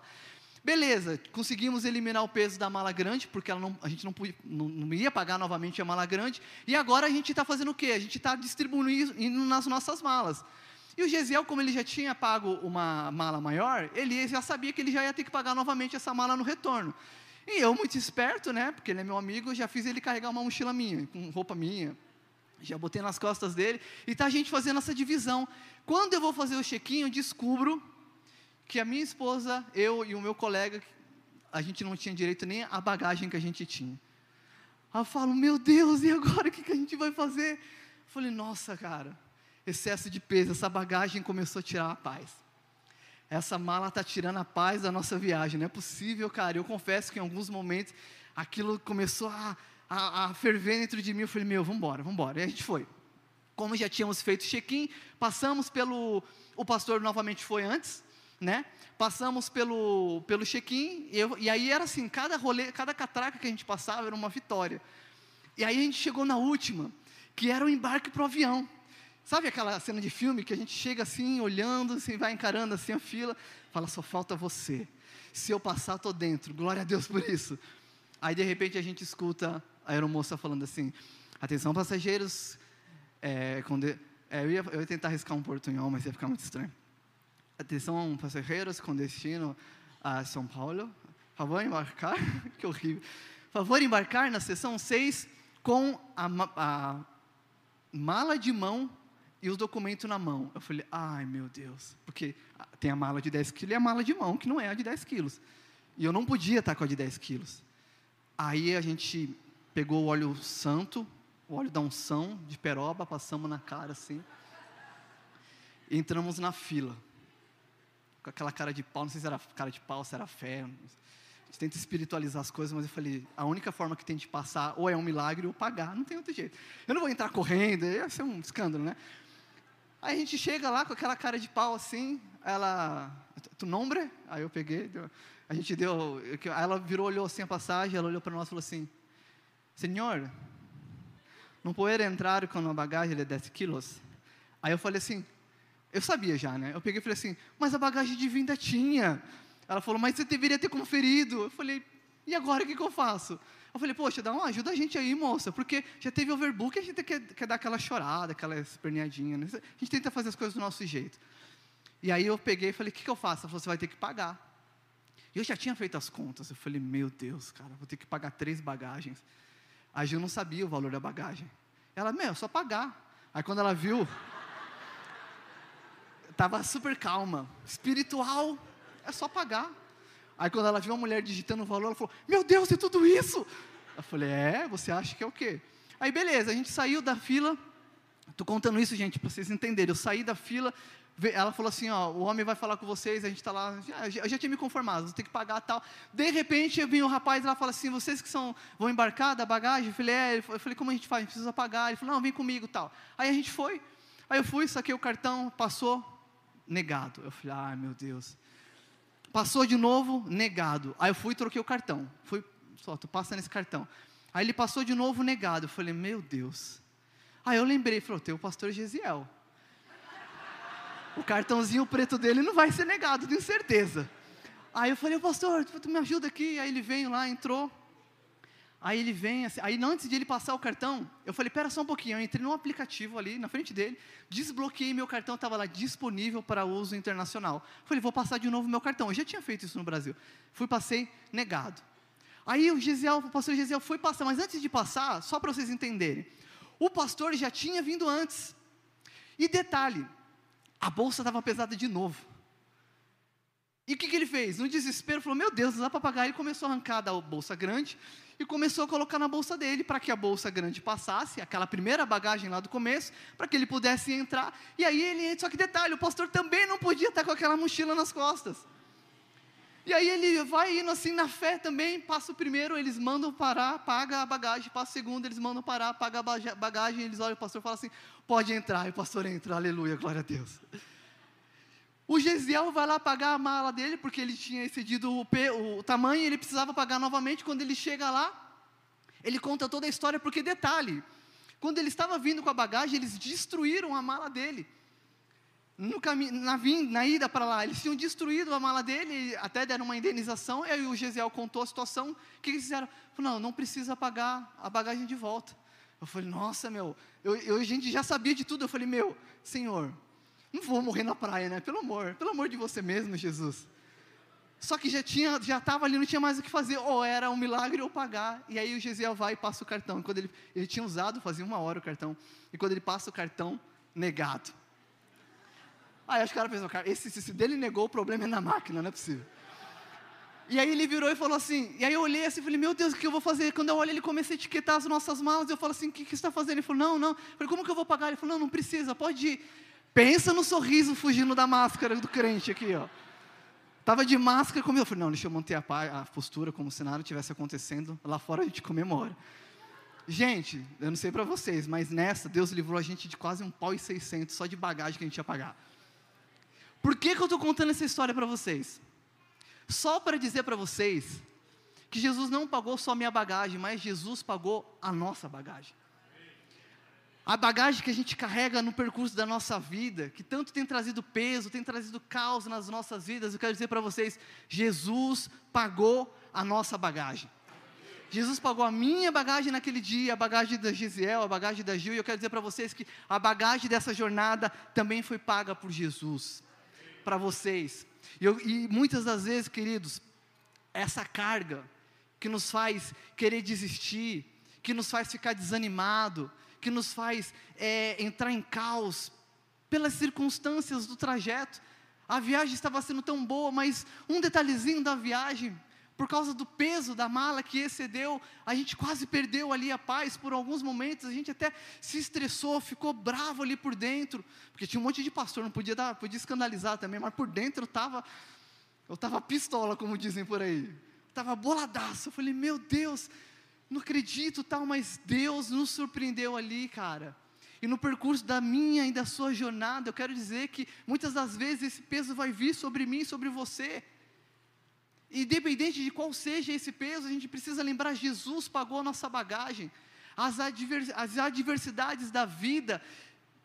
Beleza, conseguimos eliminar o peso da mala grande, porque não, a gente não, podia, não, não, ia pagar novamente a mala grande, e agora a gente está fazendo o quê? A gente está distribuindo nas nossas malas. E o Gesiel, como ele já tinha pago uma mala maior, ele já sabia que ele já ia ter que pagar novamente essa mala no retorno. E eu, muito esperto, né, porque ele é meu amigo, já fiz ele carregar uma mochila minha, com roupa minha, já botei nas costas dele, e tá a gente fazendo essa divisão. Quando eu vou fazer o check-in, eu descubro que a minha esposa, eu e o meu colega, a gente não tinha direito nem a bagagem que a gente tinha. Aí eu falo, meu Deus, e agora o que, que a gente vai fazer? Eu falei, nossa, cara, excesso de peso, essa bagagem começou a tirar a paz. Essa mala está tirando a paz da nossa viagem, não é possível, cara. Eu confesso que em alguns momentos aquilo começou a, a, a ferver dentro de mim. Eu falei, meu, vamos embora, vamos embora. E a gente foi. Como já tínhamos feito check-in, passamos pelo. O pastor novamente foi antes, né? Passamos pelo, pelo check-in, e, e, aí era assim, cada rolê, cada catraca que a gente passava era uma vitória. E aí a gente chegou na última, que era o embarque para o avião. Sabe aquela cena de filme que a gente chega assim, olhando, assim, vai encarando assim a fila, fala, só falta você. Se eu passar, estou dentro. Glória a Deus por isso. Aí de repente a gente escuta a aeromoça falando assim, atenção passageiros, é, é, eu, ia, eu ia tentar arriscar um portunhol, mas ia ficar muito estranho. Atenção, passageiros com destino a São Paulo. Favor embarcar. que horrível. Favor embarcar na seção 6 com a, a mala de mão e os documentos na mão. Eu falei, ai meu Deus. Porque tem a mala de 10 quilos e a mala de mão, que não é a de 10 quilos. E eu não podia estar com a de 10 quilos. Aí a gente pegou o óleo santo, o óleo da unção de peroba, passamos na cara assim. E entramos na fila com aquela cara de pau, não sei se era cara de pau, se era fé. A gente tenta espiritualizar as coisas, mas eu falei, a única forma que tem de passar ou é um milagre ou pagar, não tem outro jeito. Eu não vou entrar correndo, ia ser um escândalo, né? Aí a gente chega lá com aquela cara de pau assim, ela, tu nombre? Aí eu peguei, deu, a gente deu, ela virou, olhou assim a passagem, ela olhou para nós e falou assim, Senhor, não pode entrar com uma bagagem de 10 quilos? Aí eu falei assim, eu sabia já, né? Eu peguei e falei assim, mas a bagagem de vinda tinha. Ela falou, mas você deveria ter conferido. Eu falei, e agora o que, que eu faço? Eu falei, poxa, dá uma ajuda a gente aí, moça, porque já teve overbook e a gente quer, quer dar aquela chorada, aquela esperneadinha. Né? A gente tenta fazer as coisas do nosso jeito. E aí eu peguei e falei, o que, que eu faço? Ela falou, você vai ter que pagar. E eu já tinha feito as contas. Eu falei, meu Deus, cara, vou ter que pagar três bagagens. A Gil não sabia o valor da bagagem. Ela, meu, é só pagar. Aí quando ela viu, estava super calma. Espiritual, é só pagar. Aí quando ela viu uma mulher digitando o valor, ela falou: Meu Deus, é tudo isso! Eu falei: É, você acha que é o quê? Aí beleza, a gente saiu da fila. Estou contando isso, gente, para vocês entenderem. Eu saí da fila, ela falou assim: ó, o homem vai falar com vocês, a gente está lá, já, já, tinha me conformado, vou ter que pagar tal. De repente, vem o rapaz lá fala assim: vocês que são, vão embarcar da bagagem? Eu falei: é, eu falei: como a gente faz? A gente precisa pagar. Ele falou: não, vem comigo tal. Aí a gente foi, aí eu fui, saquei o cartão, passou, negado. Eu falei, ai meu Deus. Passou de novo, negado. Aí eu fui e troquei o cartão. Fui, só, tu passa nesse cartão. Aí ele passou de novo, negado. Eu falei, meu Deus. Aí eu lembrei, falou, tem o pastor Gesiel. O cartãozinho preto dele não vai ser negado, tenho certeza. Aí eu falei, pastor, tu me ajuda aqui. Aí ele veio lá, entrou. Aí ele vem, assim, aí antes de ele passar o cartão, eu falei, pera só um pouquinho, eu entrei num aplicativo ali na frente dele, desbloqueei meu cartão, estava lá disponível para uso internacional. Falei, vou passar de novo meu cartão. Eu já tinha feito isso no Brasil. Fui, passei, negado. Aí o Gisiel, o pastor Gisiel foi passar, mas antes de passar, só para vocês entenderem, o pastor já tinha vindo antes. E detalhe, a bolsa estava pesada de novo. E o que, que ele fez? No desespero, falou: Meu Deus, não dá para pagar. Ele começou a arrancar da bolsa grande e começou a colocar na bolsa dele para que a bolsa grande passasse, aquela primeira bagagem lá do começo, para que ele pudesse entrar. E aí ele, só que detalhe, o pastor também não podia estar com aquela mochila nas costas. E aí ele vai indo assim na fé também, passa o primeiro, eles mandam parar, paga a bagagem, passa o segundo, eles mandam parar, paga a bagagem, eles olham o pastor e falam assim, pode entrar, e o pastor entra, aleluia, glória a Deus. O Gesiel vai lá pagar a mala dele, porque ele tinha excedido o, pe, o tamanho, e ele precisava pagar novamente. Quando ele chega lá, ele conta toda a história, porque detalhe, quando ele estava vindo com a bagagem, eles destruíram a mala dele. No caminho, na, na ida para lá, eles tinham destruído a mala dele, até deram uma indenização, e aí o Gesiel contou a situação, o que eles fizeram? Não, não precisa pagar a bagagem de volta. Eu falei, nossa, meu, eu, eu, a gente já sabia de tudo, eu falei, meu, Senhor, não vou morrer na praia, né? Pelo amor, pelo amor de você mesmo, Jesus. Só que já tinha, já estava ali, não tinha mais o que fazer. Ou era um milagre ou pagar. E aí o Gesiel vai e passa o cartão. E quando ele, ele tinha usado, fazia uma hora o cartão. E quando ele passa o cartão, negado. Aí acho que o cara esse, se dele negou, o problema é na máquina, não é possível. E aí ele virou e falou assim, e aí eu olhei assim falei, meu Deus, o que eu vou fazer? Quando eu olho, ele começa a etiquetar as nossas malas, eu falo assim, o que, que você está fazendo? Ele falou, não, não. Eu falei, como que eu vou pagar? Ele falou, não, não precisa, pode ir. Pensa no sorriso fugindo da máscara do crente aqui, ó. Tava de máscara comigo. Eu falei, não, deixa eu manter a, a postura como se nada tivesse acontecendo. Lá fora a gente comemora. Gente, eu não sei para vocês, mas nessa, Deus livrou a gente de quase um pau e seiscentos só de bagagem que a gente ia pagar. Por que, que eu estou contando essa história para vocês? Só para dizer para vocês que Jesus não pagou só a minha bagagem, mas Jesus pagou a nossa bagagem a bagagem que a gente carrega no percurso da nossa vida, que tanto tem trazido peso, tem trazido caos nas nossas vidas, eu quero dizer para vocês: Jesus pagou a nossa bagagem. Jesus pagou a minha bagagem naquele dia, a bagagem da Gisele, a bagagem da Gil, e eu quero dizer para vocês que a bagagem dessa jornada também foi paga por Jesus, para vocês. E, eu, e muitas das vezes, queridos, essa carga que nos faz querer desistir, que nos faz ficar desanimado, que nos faz é, entrar em caos pelas circunstâncias do trajeto. A viagem estava sendo tão boa, mas um detalhezinho da viagem, por causa do peso da mala que excedeu, a gente quase perdeu ali a paz por alguns momentos, a gente até se estressou, ficou bravo ali por dentro, porque tinha um monte de pastor, não podia dar, podia escandalizar também, mas por dentro eu estava, eu estava pistola, como dizem por aí, estava boladaço, eu falei, meu Deus, não acredito tal, mas Deus nos surpreendeu ali, cara. E no percurso da minha e da sua jornada, eu quero dizer que muitas das vezes esse peso vai vir sobre mim, sobre você. Independente de qual seja esse peso, a gente precisa lembrar: Jesus pagou a nossa bagagem. As adversidades da vida,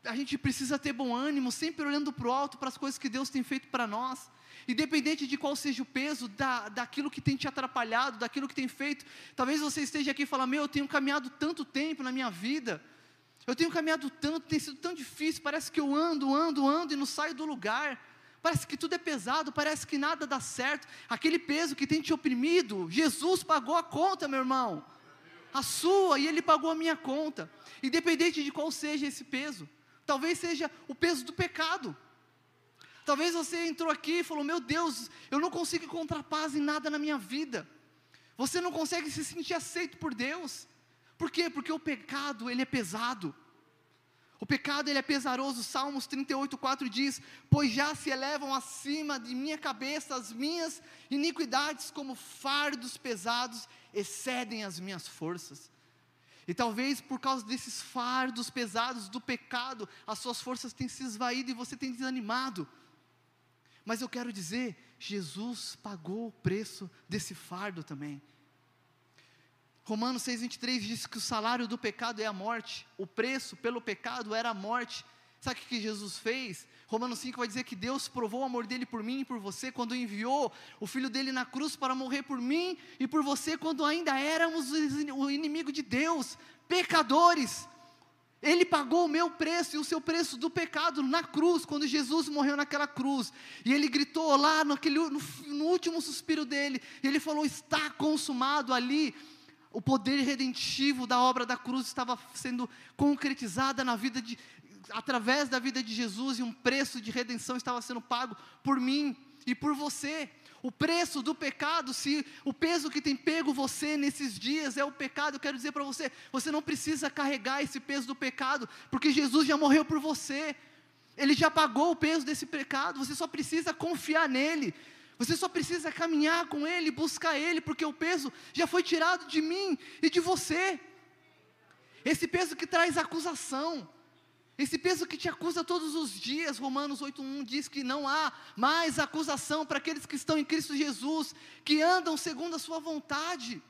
a gente precisa ter bom ânimo, sempre olhando para o alto, para as coisas que Deus tem feito para nós. Independente de qual seja o peso da, daquilo que tem te atrapalhado, daquilo que tem feito, talvez você esteja aqui e fale, meu, eu tenho caminhado tanto tempo na minha vida, eu tenho caminhado tanto, tem sido tão difícil, parece que eu ando, ando, ando e não saio do lugar, parece que tudo é pesado, parece que nada dá certo, aquele peso que tem te oprimido, Jesus pagou a conta, meu irmão, a sua, e Ele pagou a minha conta, independente de qual seja esse peso, talvez seja o peso do pecado, Talvez você entrou aqui e falou: Meu Deus, eu não consigo encontrar paz em nada na minha vida. Você não consegue se sentir aceito por Deus. Por quê? Porque o pecado, ele é pesado. O pecado, ele é pesaroso. Salmos 38, 4 diz: Pois já se elevam acima de minha cabeça as minhas iniquidades, como fardos pesados, excedem as minhas forças. E talvez por causa desses fardos pesados do pecado, as suas forças têm se esvaído e você tem desanimado. Mas eu quero dizer, Jesus pagou o preço desse fardo também. Romanos 6,23 diz que o salário do pecado é a morte, o preço pelo pecado era a morte. Sabe o que Jesus fez? Romanos 5 vai dizer que Deus provou o amor dele por mim e por você quando enviou o filho dele na cruz para morrer por mim e por você quando ainda éramos o inimigo de Deus, pecadores. Ele pagou o meu preço e o seu preço do pecado na cruz, quando Jesus morreu naquela cruz. E ele gritou lá naquele, no, no último suspiro dele, ele falou: Está consumado ali. O poder redentivo da obra da cruz estava sendo concretizada na vida de, através da vida de Jesus, e um preço de redenção estava sendo pago por mim e por você. O preço do pecado, se o peso que tem pego você nesses dias é o pecado, eu quero dizer para você, você não precisa carregar esse peso do pecado, porque Jesus já morreu por você. Ele já pagou o peso desse pecado, você só precisa confiar nele. Você só precisa caminhar com ele, buscar ele, porque o peso já foi tirado de mim e de você. Esse peso que traz acusação, Esse peso que te acusa todos os dias, Romanos 8:1 diz que não há mais acusação para aqueles que estão em Cristo Jesus, que andam segundo a sua vontade.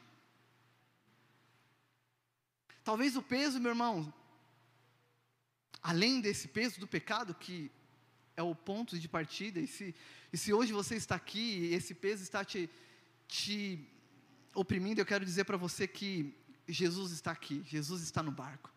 Talvez o peso, meu irmão, além desse peso do pecado, que é o ponto de partida, e se, e se hoje você está aqui e esse peso está te, te oprimindo, eu quero dizer para você que Jesus está aqui, Jesus está no barco.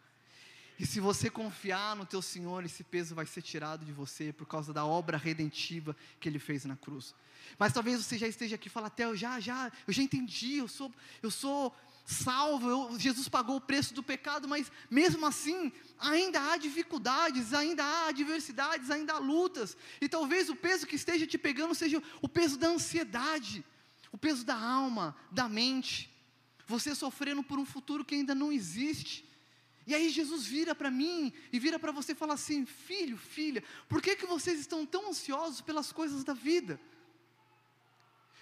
E se você confiar no teu Senhor, esse peso vai ser tirado de você por causa da obra redentiva que Ele fez na cruz. Mas talvez você já esteja aqui e fale, até eu já, já, eu já entendi, eu sou, eu sou salvo, eu, Jesus pagou o preço do pecado, mas mesmo assim, ainda há dificuldades, ainda há adversidades, ainda há lutas. E talvez o peso que esteja te pegando seja o peso da ansiedade, o peso da alma, da mente. Você sofrendo por um futuro que ainda não existe. E aí Jesus vira para mim e vira para você e fala assim: Filho, filha, por que, que vocês estão tão ansiosos pelas coisas da vida?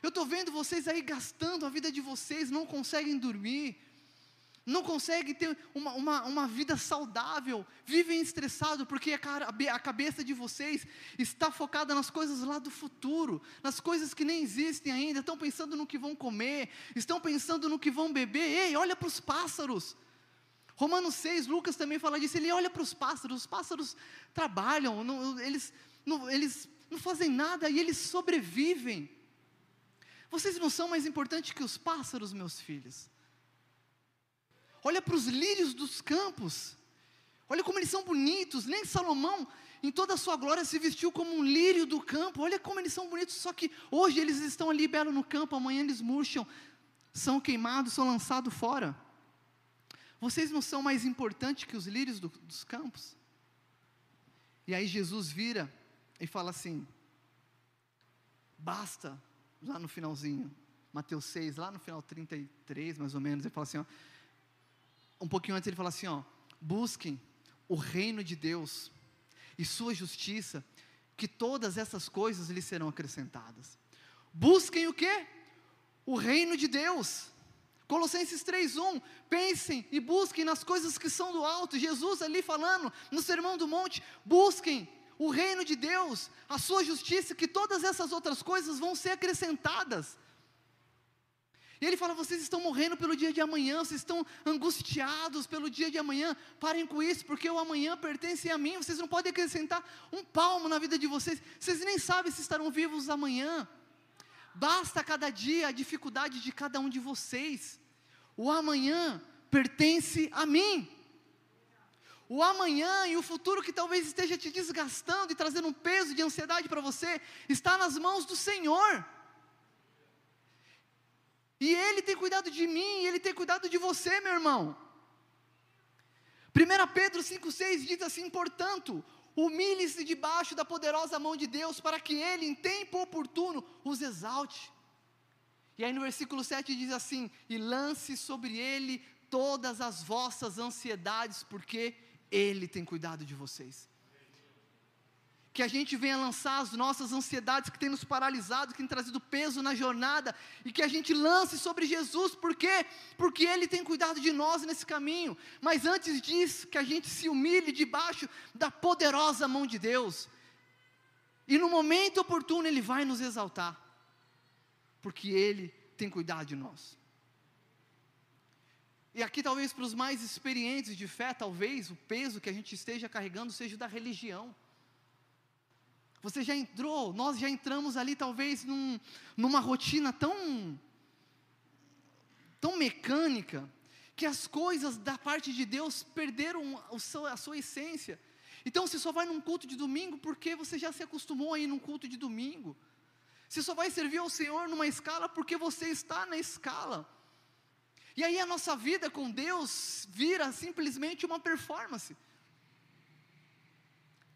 Eu estou vendo vocês aí gastando a vida de vocês, não conseguem dormir, não conseguem ter uma, uma, uma vida saudável, vivem estressados porque a, a cabeça de vocês está focada nas coisas lá do futuro, nas coisas que nem existem ainda, estão pensando no que vão comer, estão pensando no que vão beber. Ei, olha para os pássaros. Romanos 6, Lucas também fala disso, ele olha para os pássaros, os pássaros trabalham, não, eles, não, eles não fazem nada e eles sobrevivem. Vocês não são mais importantes que os pássaros, meus filhos. Olha para os lírios dos campos, olha como eles são bonitos, nem Salomão, em toda a sua glória, se vestiu como um lírio do campo, olha como eles são bonitos, só que hoje eles estão ali belo no campo, amanhã eles murcham, são queimados, são lançados fora. Vocês não são mais importantes que os lírios do, dos campos? E aí Jesus vira e fala assim: basta, lá no finalzinho, Mateus 6, lá no final 33 mais ou menos, ele fala assim: ó, um pouquinho antes ele fala assim: ó, busquem o reino de Deus e sua justiça, que todas essas coisas lhes serão acrescentadas. Busquem o que? O reino de Deus. Colossenses 3:1, pensem e busquem nas coisas que são do alto. Jesus ali falando no Sermão do Monte, busquem o reino de Deus, a sua justiça, que todas essas outras coisas vão ser acrescentadas. E ele fala: vocês estão morrendo pelo dia de amanhã, vocês estão angustiados pelo dia de amanhã. Parem com isso, porque o amanhã pertence a mim. Vocês não podem acrescentar um palmo na vida de vocês. Vocês nem sabem se estarão vivos amanhã. Basta cada dia a dificuldade de cada um de vocês. O amanhã pertence a mim. O amanhã e o futuro que talvez esteja te desgastando e trazendo um peso de ansiedade para você, está nas mãos do Senhor. E Ele tem cuidado de mim, Ele tem cuidado de você, meu irmão. 1 Pedro 5,6 diz assim: portanto, humilhe-se debaixo da poderosa mão de Deus, para que Ele, em tempo oportuno, os exalte. E aí no versículo 7 diz assim: E lance sobre Ele todas as vossas ansiedades, porque Ele tem cuidado de vocês. Que a gente venha lançar as nossas ansiedades que tem nos paralisado, que tem trazido peso na jornada, e que a gente lance sobre Jesus, por quê? Porque Ele tem cuidado de nós nesse caminho. Mas antes disso, que a gente se humilhe debaixo da poderosa mão de Deus, e no momento oportuno Ele vai nos exaltar, porque Ele tem cuidado de nós. E aqui, talvez para os mais experientes de fé, talvez o peso que a gente esteja carregando seja da religião. Você já entrou, nós já entramos ali, talvez, num, numa rotina tão, tão mecânica, que as coisas da parte de Deus perderam seu, a sua essência. Então, você só vai num culto de domingo porque você já se acostumou a ir num culto de domingo. Você só vai servir ao Senhor numa escala porque você está na escala. E aí a nossa vida com Deus vira simplesmente uma performance.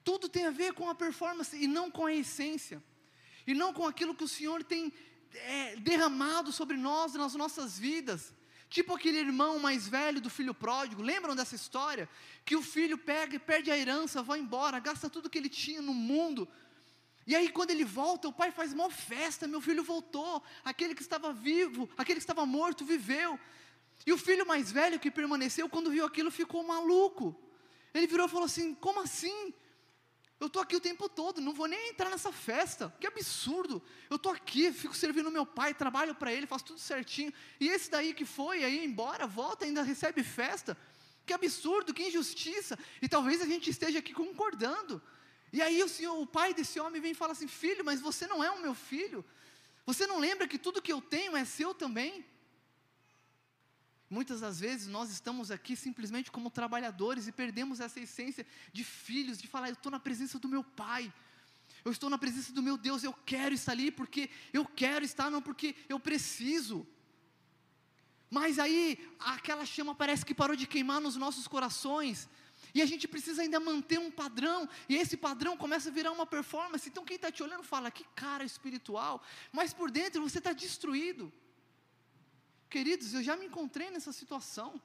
Tudo tem a ver com a performance e não com a essência, e não com aquilo que o Senhor tem é, derramado sobre nós, nas nossas vidas. Tipo aquele irmão mais velho do filho pródigo, lembram dessa história? Que o filho pega, perde a herança, vai embora, gasta tudo que ele tinha no mundo, e aí, quando ele volta, o pai faz uma festa: meu filho voltou, aquele que estava vivo, aquele que estava morto, viveu. E o filho mais velho que permaneceu, quando viu aquilo, ficou maluco. Ele virou e falou assim: Como assim? Eu estou aqui o tempo todo, não vou nem entrar nessa festa. Que absurdo. Eu estou aqui, fico servindo meu pai, trabalho para ele, faço tudo certinho. E esse daí que foi aí embora, volta, ainda recebe festa. Que absurdo, que injustiça. E talvez a gente esteja aqui concordando. E aí o senhor, o pai desse homem vem e fala assim: "Filho, mas você não é o meu filho? Você não lembra que tudo que eu tenho é seu também?" Muitas das vezes nós estamos aqui simplesmente como trabalhadores e perdemos essa essência de filhos, de falar, eu estou na presença do meu Pai, eu estou na presença do meu Deus, eu quero estar ali porque eu quero estar, não porque eu preciso. Mas aí aquela chama parece que parou de queimar nos nossos corações, e a gente precisa ainda manter um padrão, e esse padrão começa a virar uma performance. Então quem está te olhando fala, que cara espiritual, mas por dentro você está destruído. Queridos, eu já me encontrei nessa situação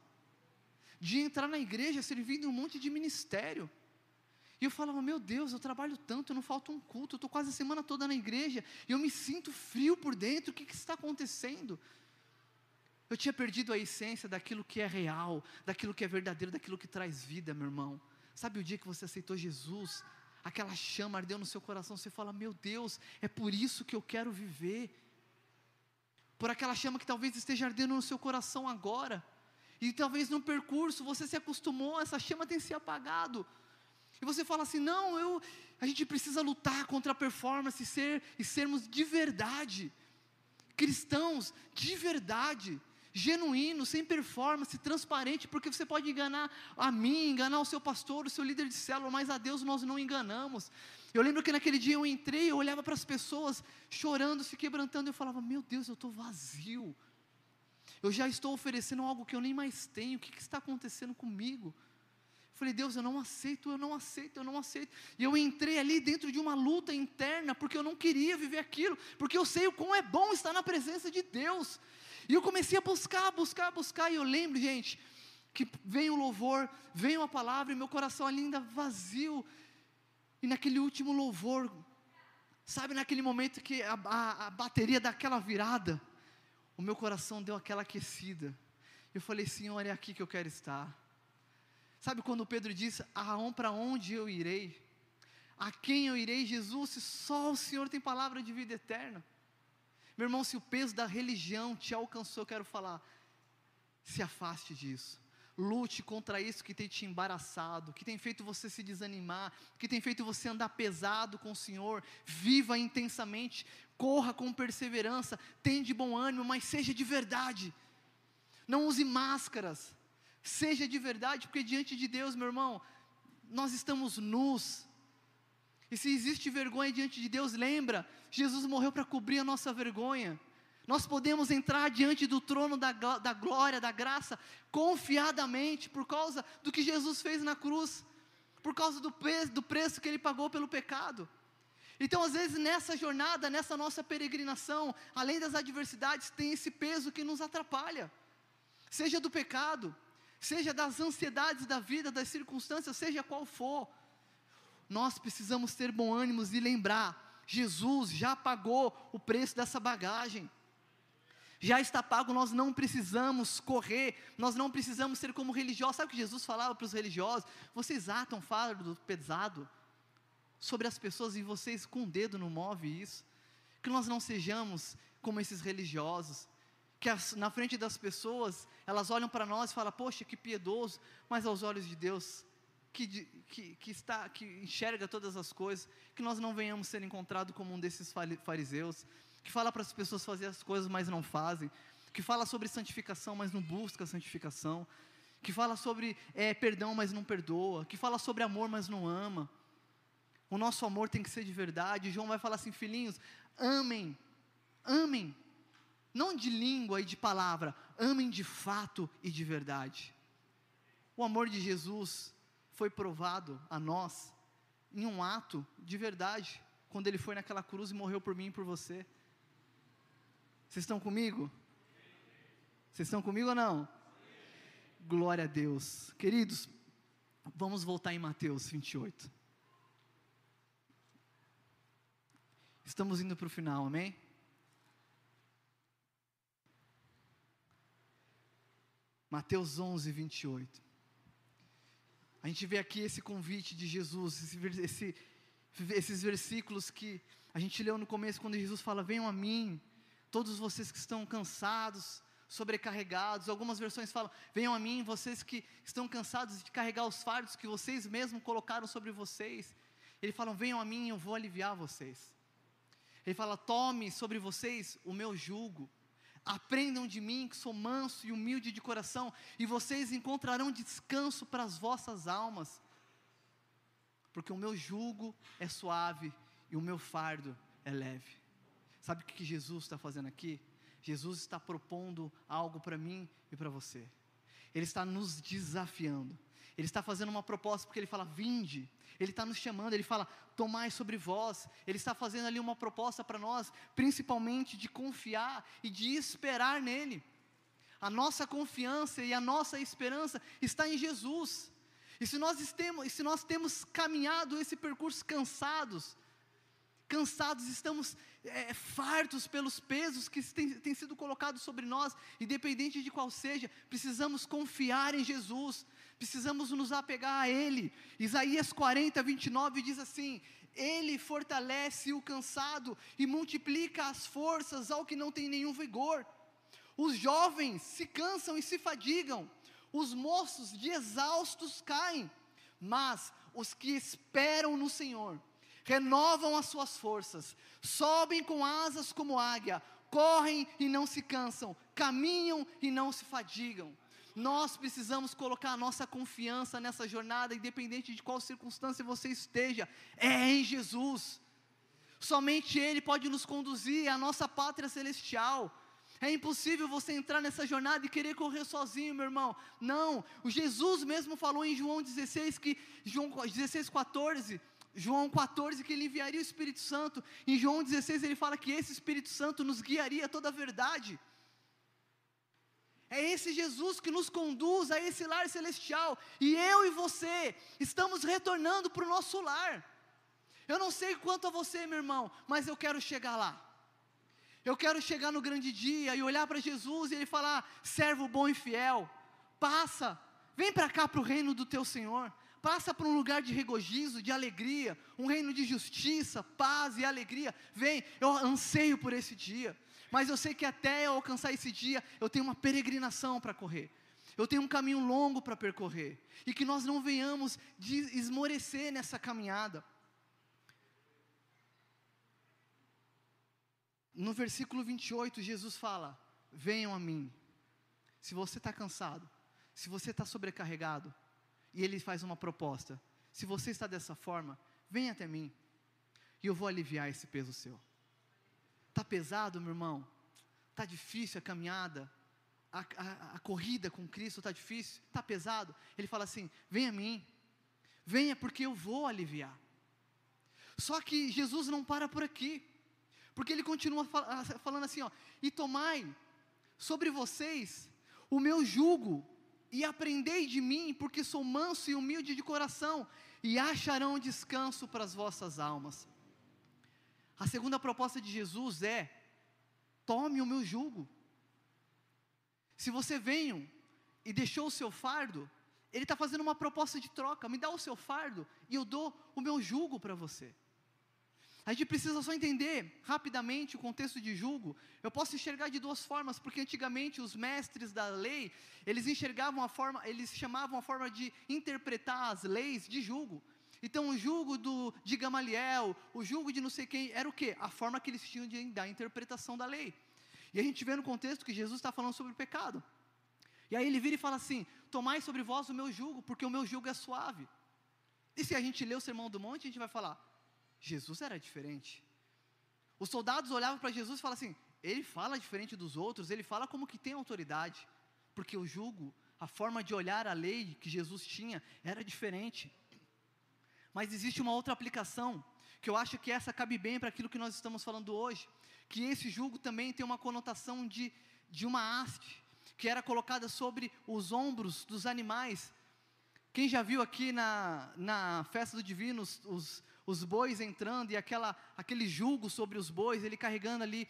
de entrar na igreja servindo um monte de ministério. E eu falava, meu Deus, eu trabalho tanto, não falta um culto, eu estou quase a semana toda na igreja, e eu me sinto frio por dentro, o que, que está acontecendo? Eu tinha perdido a essência daquilo que é real, daquilo que é verdadeiro, daquilo que traz vida, meu irmão. Sabe o dia que você aceitou Jesus, aquela chama ardeu no seu coração, você fala, meu Deus, é por isso que eu quero viver por aquela chama que talvez esteja ardendo no seu coração agora, e talvez no percurso você se acostumou, essa chama tem se apagado, e você fala assim: não, eu, a gente precisa lutar contra a performance e, ser, e sermos de verdade, cristãos de verdade, genuíno, sem performance, transparente, porque você pode enganar a mim, enganar o seu pastor, o seu líder de célula, mas a Deus nós não enganamos. Eu lembro que naquele dia eu entrei, eu olhava para as pessoas chorando, se quebrantando, e eu falava: Meu Deus, eu estou vazio. Eu já estou oferecendo algo que eu nem mais tenho, o que, que está acontecendo comigo? Eu falei, Deus, eu não aceito, eu não aceito, eu não aceito. E eu entrei ali dentro de uma luta interna, porque eu não queria viver aquilo, porque eu sei o quão é bom estar na presença de Deus. E eu comecei a buscar, buscar, buscar, e eu lembro, gente, que vem o louvor, vem a palavra, e meu coração ali ainda vazio, e naquele último louvor, sabe, naquele momento que a, a, a bateria dá aquela virada, o meu coração deu aquela aquecida. Eu falei, Senhor, é aqui que eu quero estar. Sabe quando Pedro disse: para onde eu irei? A quem eu irei, Jesus, se só o Senhor tem palavra de vida eterna? Meu irmão, se o peso da religião te alcançou, eu quero falar, se afaste disso. Lute contra isso que tem te embaraçado, que tem feito você se desanimar, que tem feito você andar pesado com o Senhor. Viva intensamente, corra com perseverança, tenha de bom ânimo, mas seja de verdade. Não use máscaras, seja de verdade, porque diante de Deus, meu irmão, nós estamos nus, e se existe vergonha diante de Deus, lembra, Jesus morreu para cobrir a nossa vergonha. Nós podemos entrar diante do trono da, da glória, da graça, confiadamente, por causa do que Jesus fez na cruz, por causa do, peso, do preço que Ele pagou pelo pecado. Então, às vezes, nessa jornada, nessa nossa peregrinação, além das adversidades, tem esse peso que nos atrapalha, seja do pecado, seja das ansiedades da vida, das circunstâncias, seja qual for nós precisamos ter bom ânimo e lembrar: Jesus já pagou o preço dessa bagagem. Já está pago, nós não precisamos correr, nós não precisamos ser como religiosos. Sabe o que Jesus falava para os religiosos? Vocês atam fardo pesado sobre as pessoas e vocês com o dedo não move isso. Que nós não sejamos como esses religiosos, que as, na frente das pessoas elas olham para nós e falam: Poxa, que piedoso, mas aos olhos de Deus que, que, que, está, que enxerga todas as coisas, que nós não venhamos ser encontrados como um desses fariseus, que fala para as pessoas fazer as coisas, mas não fazem, que fala sobre santificação, mas não busca santificação, que fala sobre é, perdão, mas não perdoa, que fala sobre amor, mas não ama. O nosso amor tem que ser de verdade. João vai falar assim: filhinhos, amem, amem, não de língua e de palavra, amem de fato e de verdade. O amor de Jesus foi provado a nós em um ato de verdade, quando ele foi naquela cruz e morreu por mim e por você. Vocês estão comigo? Vocês estão comigo ou não? Glória a Deus. Queridos, vamos voltar em Mateus 28. Estamos indo para o final, amém? Mateus 11, 28. A gente vê aqui esse convite de Jesus, esse, esse, esses versículos que a gente leu no começo, quando Jesus fala: Venham a mim, todos vocês que estão cansados, sobrecarregados. Algumas versões falam: Venham a mim, vocês que estão cansados de carregar os fardos que vocês mesmos colocaram sobre vocês. Ele fala: Venham a mim, eu vou aliviar vocês. Ele fala: Tome sobre vocês o meu jugo. Aprendam de mim, que sou manso e humilde de coração, e vocês encontrarão descanso para as vossas almas, porque o meu jugo é suave e o meu fardo é leve. Sabe o que Jesus está fazendo aqui? Jesus está propondo algo para mim e para você. Ele está nos desafiando. Ele está fazendo uma proposta porque ele fala: vinde. Ele está nos chamando, ele fala: tomai sobre vós. Ele está fazendo ali uma proposta para nós, principalmente de confiar e de esperar nele. A nossa confiança e a nossa esperança está em Jesus. E se nós, temos, se nós temos caminhado esse percurso cansados, cansados, estamos é, fartos pelos pesos que têm, sido colocados sobre nós, independente de qual seja, precisamos confiar em Jesus, precisamos nos apegar a Ele. Isaías 40, 29 diz assim: Ele fortalece o cansado e multiplica as forças ao que não tem nenhum vigor. Os jovens se cansam e se fadigam, os moços de exaustos caem, mas os que esperam no Senhor, renovam as suas forças, sobem com asas como águia, correm e não se cansam, caminham e não se fadigam. Nós precisamos colocar a nossa confiança nessa jornada, independente de qual circunstância você esteja, é em Jesus. Somente Ele pode nos conduzir à nossa pátria celestial. É impossível você entrar nessa jornada e querer correr sozinho, meu irmão. Não, o Jesus mesmo falou em João 16 que João 16, 14, João 14 que ele enviaria o Espírito Santo. Em João 16 ele fala que esse Espírito Santo nos guiaria a toda a verdade. É esse Jesus que nos conduz a esse lar celestial. E eu e você estamos retornando para o nosso lar. Eu não sei quanto a você, meu irmão, mas eu quero chegar lá. Eu quero chegar no grande dia e olhar para Jesus e ele falar: servo bom e fiel, passa, vem para cá para o reino do teu Senhor. Passa para um lugar de regozijo, de alegria, um reino de justiça, paz e alegria. Vem, eu anseio por esse dia. Mas eu sei que até eu alcançar esse dia, eu tenho uma peregrinação para correr. Eu tenho um caminho longo para percorrer. E que nós não venhamos esmorecer nessa caminhada. No versículo 28, Jesus fala: Venham a mim. Se você está cansado, se você está sobrecarregado, e ele faz uma proposta: Se você está dessa forma, venha até mim, e eu vou aliviar esse peso seu. Está pesado, meu irmão? Está difícil a caminhada? A, a, a corrida com Cristo está difícil? Está pesado? Ele fala assim: venha a mim, venha porque eu vou aliviar. Só que Jesus não para por aqui, porque ele continua falando assim: ó, e tomai sobre vocês o meu jugo, e aprendei de mim, porque sou manso e humilde de coração, e acharão descanso para as vossas almas. A segunda proposta de Jesus é: tome o meu jugo. Se você veio e deixou o seu fardo, Ele está fazendo uma proposta de troca: me dá o seu fardo e eu dou o meu jugo para você. A gente precisa só entender rapidamente o contexto de julgo. Eu posso enxergar de duas formas, porque antigamente os mestres da lei, eles enxergavam a forma, eles chamavam a forma de interpretar as leis de julgo. Então, o julgo do, de Gamaliel, o julgo de não sei quem, era o quê? A forma que eles tinham de dar a interpretação da lei. E a gente vê no contexto que Jesus está falando sobre o pecado. E aí ele vira e fala assim: Tomai sobre vós o meu jugo, porque o meu jugo é suave. E se a gente lê o Sermão do Monte, a gente vai falar: Jesus era diferente. Os soldados olhavam para Jesus e falavam assim: Ele fala diferente dos outros, ele fala como que tem autoridade, porque o jugo, a forma de olhar a lei que Jesus tinha era diferente. Mas existe uma outra aplicação, que eu acho que essa cabe bem para aquilo que nós estamos falando hoje, que esse jugo também tem uma conotação de, de uma haste, que era colocada sobre os ombros dos animais. Quem já viu aqui na, na festa do divino os, os, os bois entrando e aquela, aquele jugo sobre os bois, ele carregando ali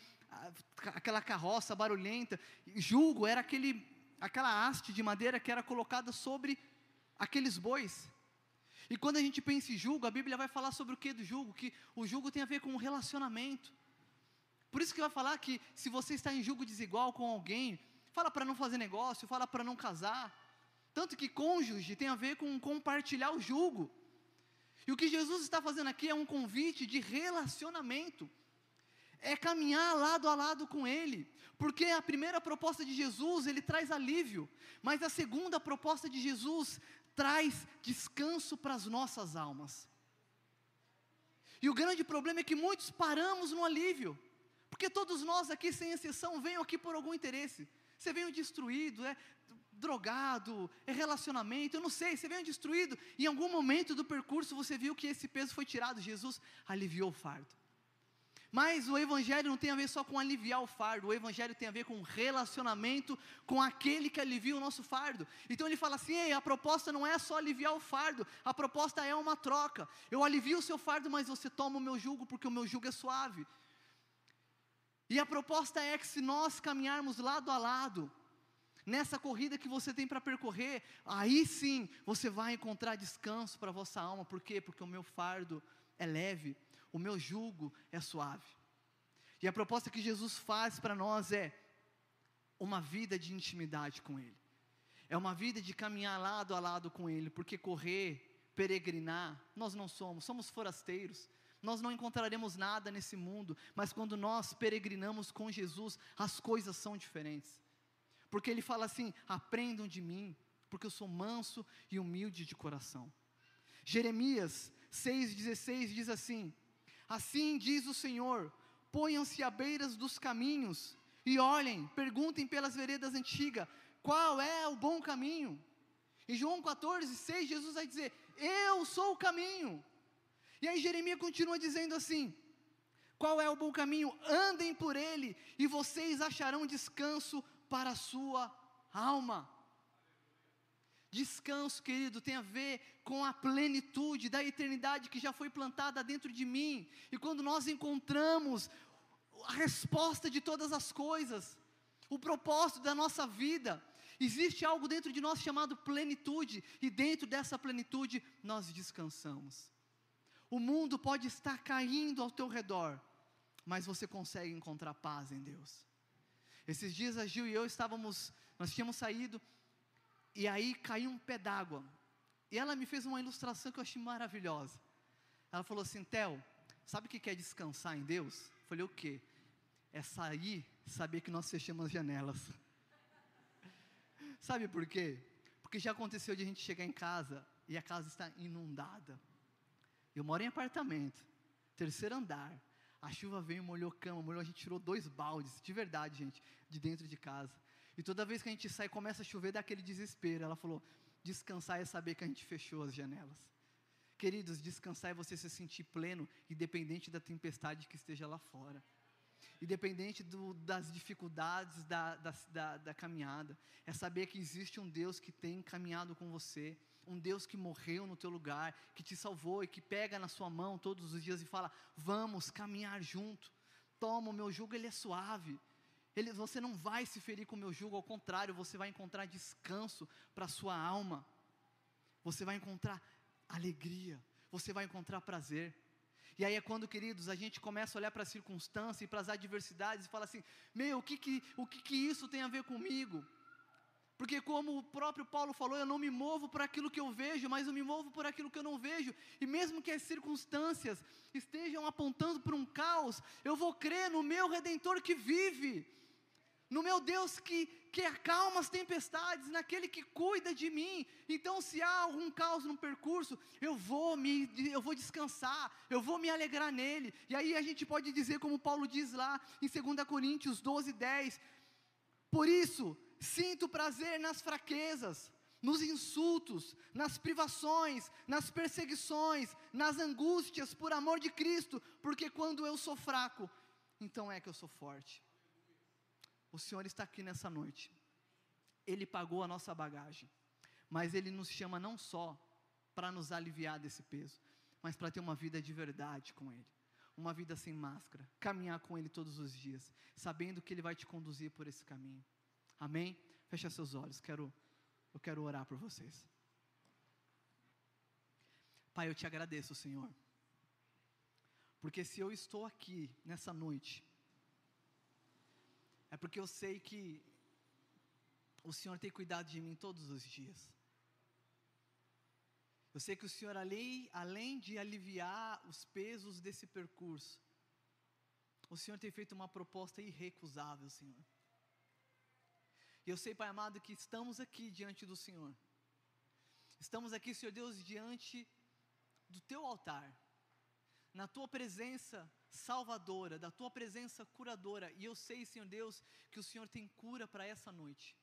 aquela carroça barulhenta. Julgo era aquele, aquela haste de madeira que era colocada sobre aqueles bois. E quando a gente pensa em julgo, a Bíblia vai falar sobre o que do julgo? Que o julgo tem a ver com o relacionamento. Por isso que vai falar que se você está em julgo desigual com alguém, fala para não fazer negócio, fala para não casar. Tanto que cônjuge tem a ver com compartilhar o julgo. E o que Jesus está fazendo aqui é um convite de relacionamento. É caminhar lado a lado com Ele, porque a primeira proposta de Jesus ele traz alívio, mas a segunda proposta de Jesus traz descanso para as nossas almas. E o grande problema é que muitos paramos no alívio, porque todos nós aqui, sem exceção, venham aqui por algum interesse. Você veio destruído, é drogado, é relacionamento, eu não sei, você veio destruído, em algum momento do percurso você viu que esse peso foi tirado, Jesus aliviou o fardo. Mas o Evangelho não tem a ver só com aliviar o fardo, o Evangelho tem a ver com relacionamento com aquele que alivia o nosso fardo. Então ele fala assim: Ei, a proposta não é só aliviar o fardo, a proposta é uma troca. Eu alivio o seu fardo, mas você toma o meu jugo, porque o meu jugo é suave. E a proposta é que se nós caminharmos lado a lado, nessa corrida que você tem para percorrer, aí sim você vai encontrar descanso para a vossa alma. Por quê? Porque o meu fardo é leve o meu jugo é suave. E a proposta que Jesus faz para nós é uma vida de intimidade com Ele, é uma vida de caminhar lado a lado com Ele, porque correr, peregrinar, nós não somos, somos forasteiros, nós não encontraremos nada nesse mundo, mas quando nós peregrinamos com Jesus, as coisas são diferentes, porque Ele fala assim: aprendam de mim, porque eu sou manso e humilde de coração. Jeremias 6,16 diz assim: Assim diz o Senhor: ponham-se à beiras dos caminhos e olhem, perguntem pelas veredas antigas, qual é o bom caminho? Em João 14, 6, Jesus vai dizer: Eu sou o caminho. E aí Jeremias continua dizendo assim: Qual é o bom caminho? Andem por ele, e vocês acharão descanso para a sua alma. Descanso, querido, tem a ver com a plenitude da eternidade que já foi plantada dentro de mim. E quando nós encontramos a resposta de todas as coisas, o propósito da nossa vida, existe algo dentro de nós chamado plenitude, e dentro dessa plenitude nós descansamos. O mundo pode estar caindo ao teu redor, mas você consegue encontrar paz em Deus. Esses dias a Gil e eu estávamos, nós tínhamos saído e aí caiu um pé d'água. E ela me fez uma ilustração que eu achei maravilhosa. Ela falou assim: Theo, sabe o que é descansar em Deus? Eu falei: o quê? É sair, saber que nós fechamos as janelas. sabe por quê? Porque já aconteceu de a gente chegar em casa e a casa está inundada. Eu moro em apartamento, terceiro andar. A chuva veio, molhou cama, molhou, a gente tirou dois baldes, de verdade, gente, de dentro de casa. E toda vez que a gente sai, começa a chover, dá aquele desespero. Ela falou: descansar é saber que a gente fechou as janelas. Queridos, descansar é você se sentir pleno, independente da tempestade que esteja lá fora. Independente do, das dificuldades da, da, da, da caminhada, é saber que existe um Deus que tem caminhado com você, um Deus que morreu no teu lugar, que te salvou e que pega na sua mão todos os dias e fala: Vamos caminhar junto. Toma, o meu jugo ele é suave. Ele, você não vai se ferir com o meu jugo, ao contrário, você vai encontrar descanso para a sua alma. Você vai encontrar alegria, você vai encontrar prazer. E aí é quando, queridos, a gente começa a olhar para as circunstâncias e para as adversidades e fala assim: meu, o que que, o que que isso tem a ver comigo? Porque, como o próprio Paulo falou, eu não me movo por aquilo que eu vejo, mas eu me movo por aquilo que eu não vejo. E mesmo que as circunstâncias estejam apontando para um caos, eu vou crer no meu redentor que vive no meu Deus que, que acalma as tempestades, naquele que cuida de mim. Então, se há algum caos no percurso, eu vou me, eu vou descansar, eu vou me alegrar nele. E aí a gente pode dizer, como Paulo diz lá em 2 Coríntios 12, 10: Por isso, sinto prazer nas fraquezas, nos insultos, nas privações, nas perseguições, nas angústias, por amor de Cristo, porque quando eu sou fraco, então é que eu sou forte. O Senhor está aqui nessa noite. Ele pagou a nossa bagagem. Mas Ele nos chama não só para nos aliviar desse peso, mas para ter uma vida de verdade com Ele. Uma vida sem máscara. Caminhar com Ele todos os dias, sabendo que Ele vai te conduzir por esse caminho. Amém? Fecha seus olhos. Quero, eu quero orar por vocês. Pai, eu te agradeço, Senhor, porque se eu estou aqui nessa noite, é porque eu sei que o Senhor tem cuidado de mim todos os dias. Eu sei que o Senhor, além, além de aliviar os pesos desse percurso, o Senhor tem feito uma proposta irrecusável, Senhor. E eu sei, Pai amado, que estamos aqui diante do Senhor. Estamos aqui, Senhor Deus, diante do Teu altar, na Tua presença salvadora, da Tua presença curadora. E eu sei, Senhor Deus, que o Senhor tem cura para essa noite.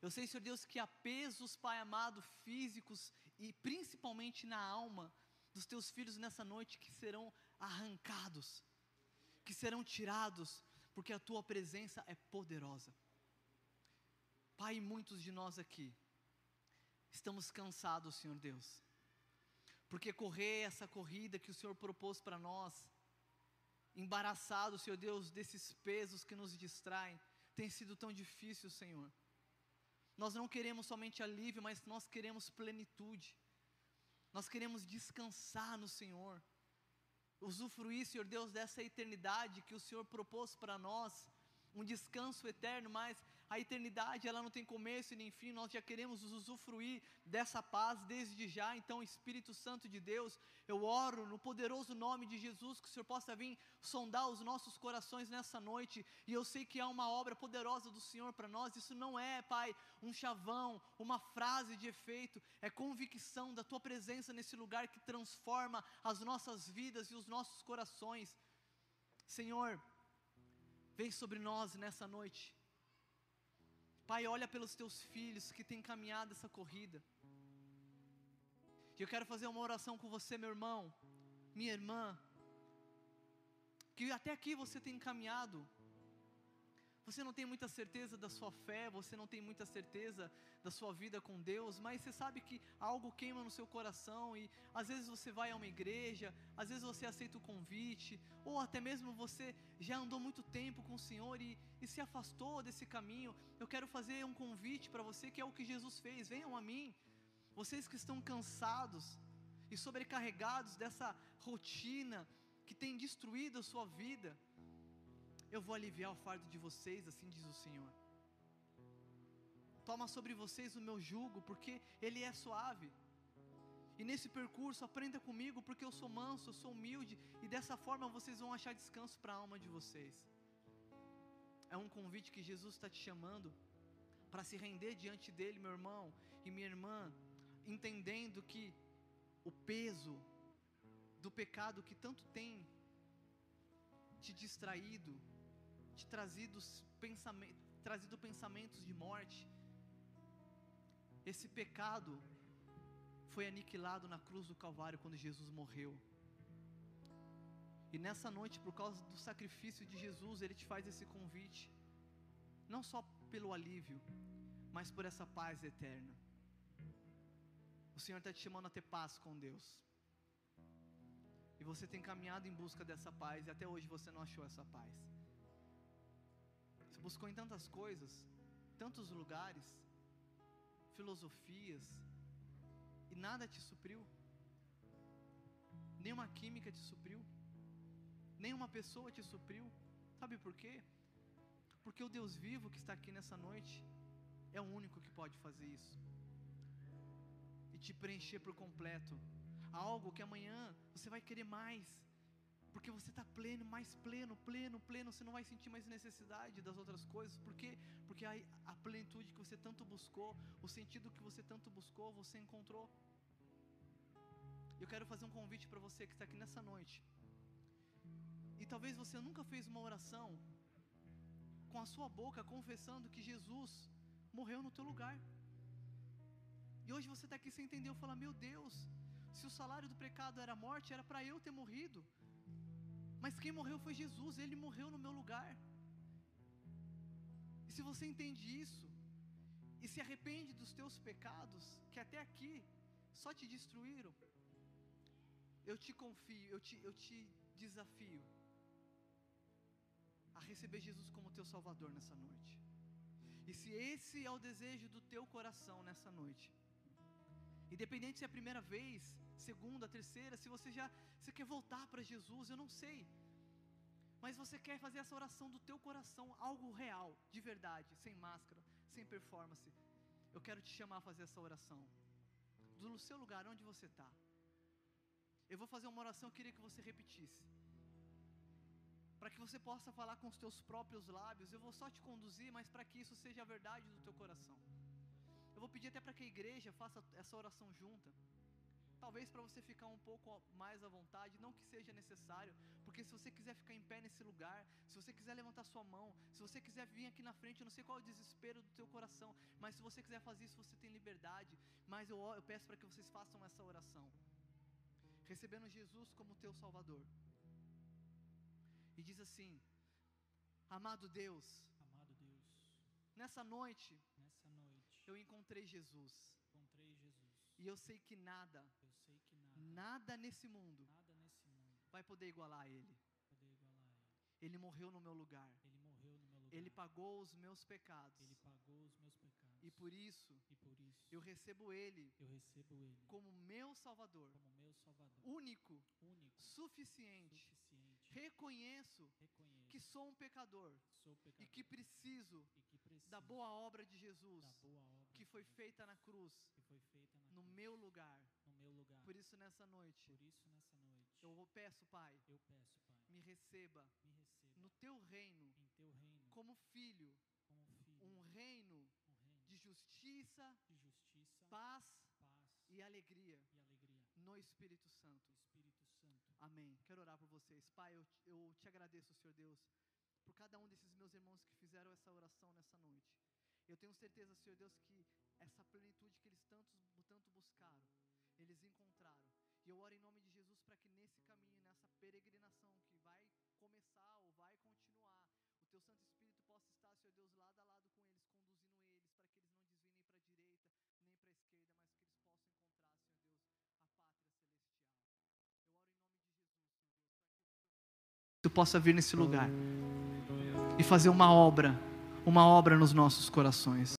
Eu sei, Senhor Deus, que há pesos, Pai amado, físicos e principalmente na alma dos teus filhos nessa noite que serão arrancados, que serão tirados, porque a tua presença é poderosa. Pai, muitos de nós aqui estamos cansados, Senhor Deus, porque correr essa corrida que o Senhor propôs para nós, embaraçados, Senhor Deus, desses pesos que nos distraem, tem sido tão difícil, Senhor. Nós não queremos somente alívio, mas nós queremos plenitude. Nós queremos descansar no Senhor. Usufruir, Senhor Deus, dessa eternidade que o Senhor propôs para nós um descanso eterno, mas a eternidade ela não tem começo e nem fim, nós já queremos usufruir dessa paz desde já. Então, Espírito Santo de Deus, eu oro no poderoso nome de Jesus que o Senhor possa vir sondar os nossos corações nessa noite. E eu sei que há uma obra poderosa do Senhor para nós. Isso não é, Pai, um chavão, uma frase de efeito, é convicção da tua presença nesse lugar que transforma as nossas vidas e os nossos corações. Senhor, Vem sobre nós nessa noite. Pai, olha pelos teus filhos que têm caminhado essa corrida. E eu quero fazer uma oração com você, meu irmão, minha irmã, que até aqui você tem caminhado você não tem muita certeza da sua fé, você não tem muita certeza da sua vida com Deus, mas você sabe que algo queima no seu coração e às vezes você vai a uma igreja, às vezes você aceita o convite, ou até mesmo você já andou muito tempo com o Senhor e, e se afastou desse caminho. Eu quero fazer um convite para você que é o que Jesus fez: venham a mim, vocês que estão cansados e sobrecarregados dessa rotina que tem destruído a sua vida eu vou aliviar o fardo de vocês, assim diz o Senhor. Toma sobre vocês o meu jugo, porque ele é suave. E nesse percurso, aprenda comigo, porque eu sou manso, eu sou humilde, e dessa forma vocês vão achar descanso para a alma de vocês. É um convite que Jesus está te chamando para se render diante dele, meu irmão e minha irmã, entendendo que o peso do pecado que tanto tem te distraído, te trazido, pensamento, trazido pensamentos de morte. Esse pecado foi aniquilado na cruz do Calvário quando Jesus morreu. E nessa noite, por causa do sacrifício de Jesus, Ele te faz esse convite, não só pelo alívio, mas por essa paz eterna. O Senhor está te chamando a ter paz com Deus. E você tem caminhado em busca dessa paz, e até hoje você não achou essa paz. Buscou em tantas coisas, tantos lugares, filosofias, e nada te supriu. Nenhuma química te supriu. Nenhuma pessoa te supriu. Sabe por quê? Porque o Deus vivo que está aqui nessa noite é o único que pode fazer isso e te preencher por completo. Algo que amanhã você vai querer mais, porque você está pleno, mais pleno, pleno, pleno, você não vai sentir mais necessidade das outras coisas, por quê? Porque a, a plenitude que você tanto buscou, o sentido que você tanto buscou, você encontrou. Eu quero fazer um convite para você que está aqui nessa noite, e talvez você nunca fez uma oração com a sua boca confessando que Jesus morreu no teu lugar. E hoje você está aqui sem entender, eu falo, meu Deus, se o salário do pecado era morte, era para eu ter morrido. Mas quem morreu foi Jesus, ele morreu no meu lugar. E se você entende isso, e se arrepende dos teus pecados, que até aqui só te destruíram, eu te confio, eu te, eu te desafio a receber Jesus como teu Salvador nessa noite. E se esse é o desejo do teu coração nessa noite, Independente se é a primeira vez, segunda, terceira, se você já você quer voltar para Jesus, eu não sei. Mas você quer fazer essa oração do teu coração, algo real, de verdade, sem máscara, sem performance. Eu quero te chamar a fazer essa oração. Do seu lugar, onde você está. Eu vou fazer uma oração, eu queria que você repetisse. Para que você possa falar com os teus próprios lábios, eu vou só te conduzir, mas para que isso seja a verdade do teu coração. Eu vou pedir até para que a igreja faça essa oração junta. Talvez para você ficar um pouco mais à vontade, não que seja necessário, porque se você quiser ficar em pé nesse lugar, se você quiser levantar sua mão, se você quiser vir aqui na frente, eu não sei qual é o desespero do teu coração, mas se você quiser fazer isso, você tem liberdade. Mas eu, eu peço para que vocês façam essa oração, recebendo Jesus como teu Salvador. E diz assim: Amado Deus, Amado Deus, nessa noite nessa noite eu encontrei Jesus. encontrei Jesus. E eu sei que nada, Eu sei que nada, nada nesse mundo nada nesse mundo vai poder igualar a Ele. poder igualar ele. Ele morreu no meu lugar. Ele morreu no meu lugar. Ele pagou os meus pecados. Ele pagou os meus pecados. E por isso E por isso eu recebo Ele eu recebo ele como meu Salvador, como meu Salvador, único, único, suficiente. suficiente. Reconheço Reconheço que sou um pecador sou pecador e que preciso e que preciso da boa obra de Jesus da boa foi feita na cruz feita na no cruz, meu lugar. no meu lugar. Por isso nessa noite Por isso nessa noite eu peço, Pai, eu peço, Pai, me receba me receba no teu reino teu reino como filho, como filho, um reino um reino de justiça, de justiça, paz paz e alegria e alegria. no Espírito Santo. Espírito Santo. Amém. Quero orar por vocês. Pai, eu, eu te agradeço, Senhor Deus, por cada um desses meus irmãos que fizeram essa oração nessa noite. Eu tenho certeza, Senhor Deus, que essa plenitude que eles tanto, buscaram, eles encontraram. E eu oro em nome de Jesus para que nesse caminho, nessa peregrinação que vai começar ou vai continuar, o Teu Santo Espírito possa estar, Senhor Deus, lado a lado com eles, conduzindo eles, para que eles não desviem nem para a direita, nem para a esquerda, mas que eles possam encontrar, Senhor Deus, a pátria celestial. Eu oro em nome de Jesus, Senhor Deus, para que Tu possa vir nesse lugar e fazer uma obra, uma obra nos nossos corações.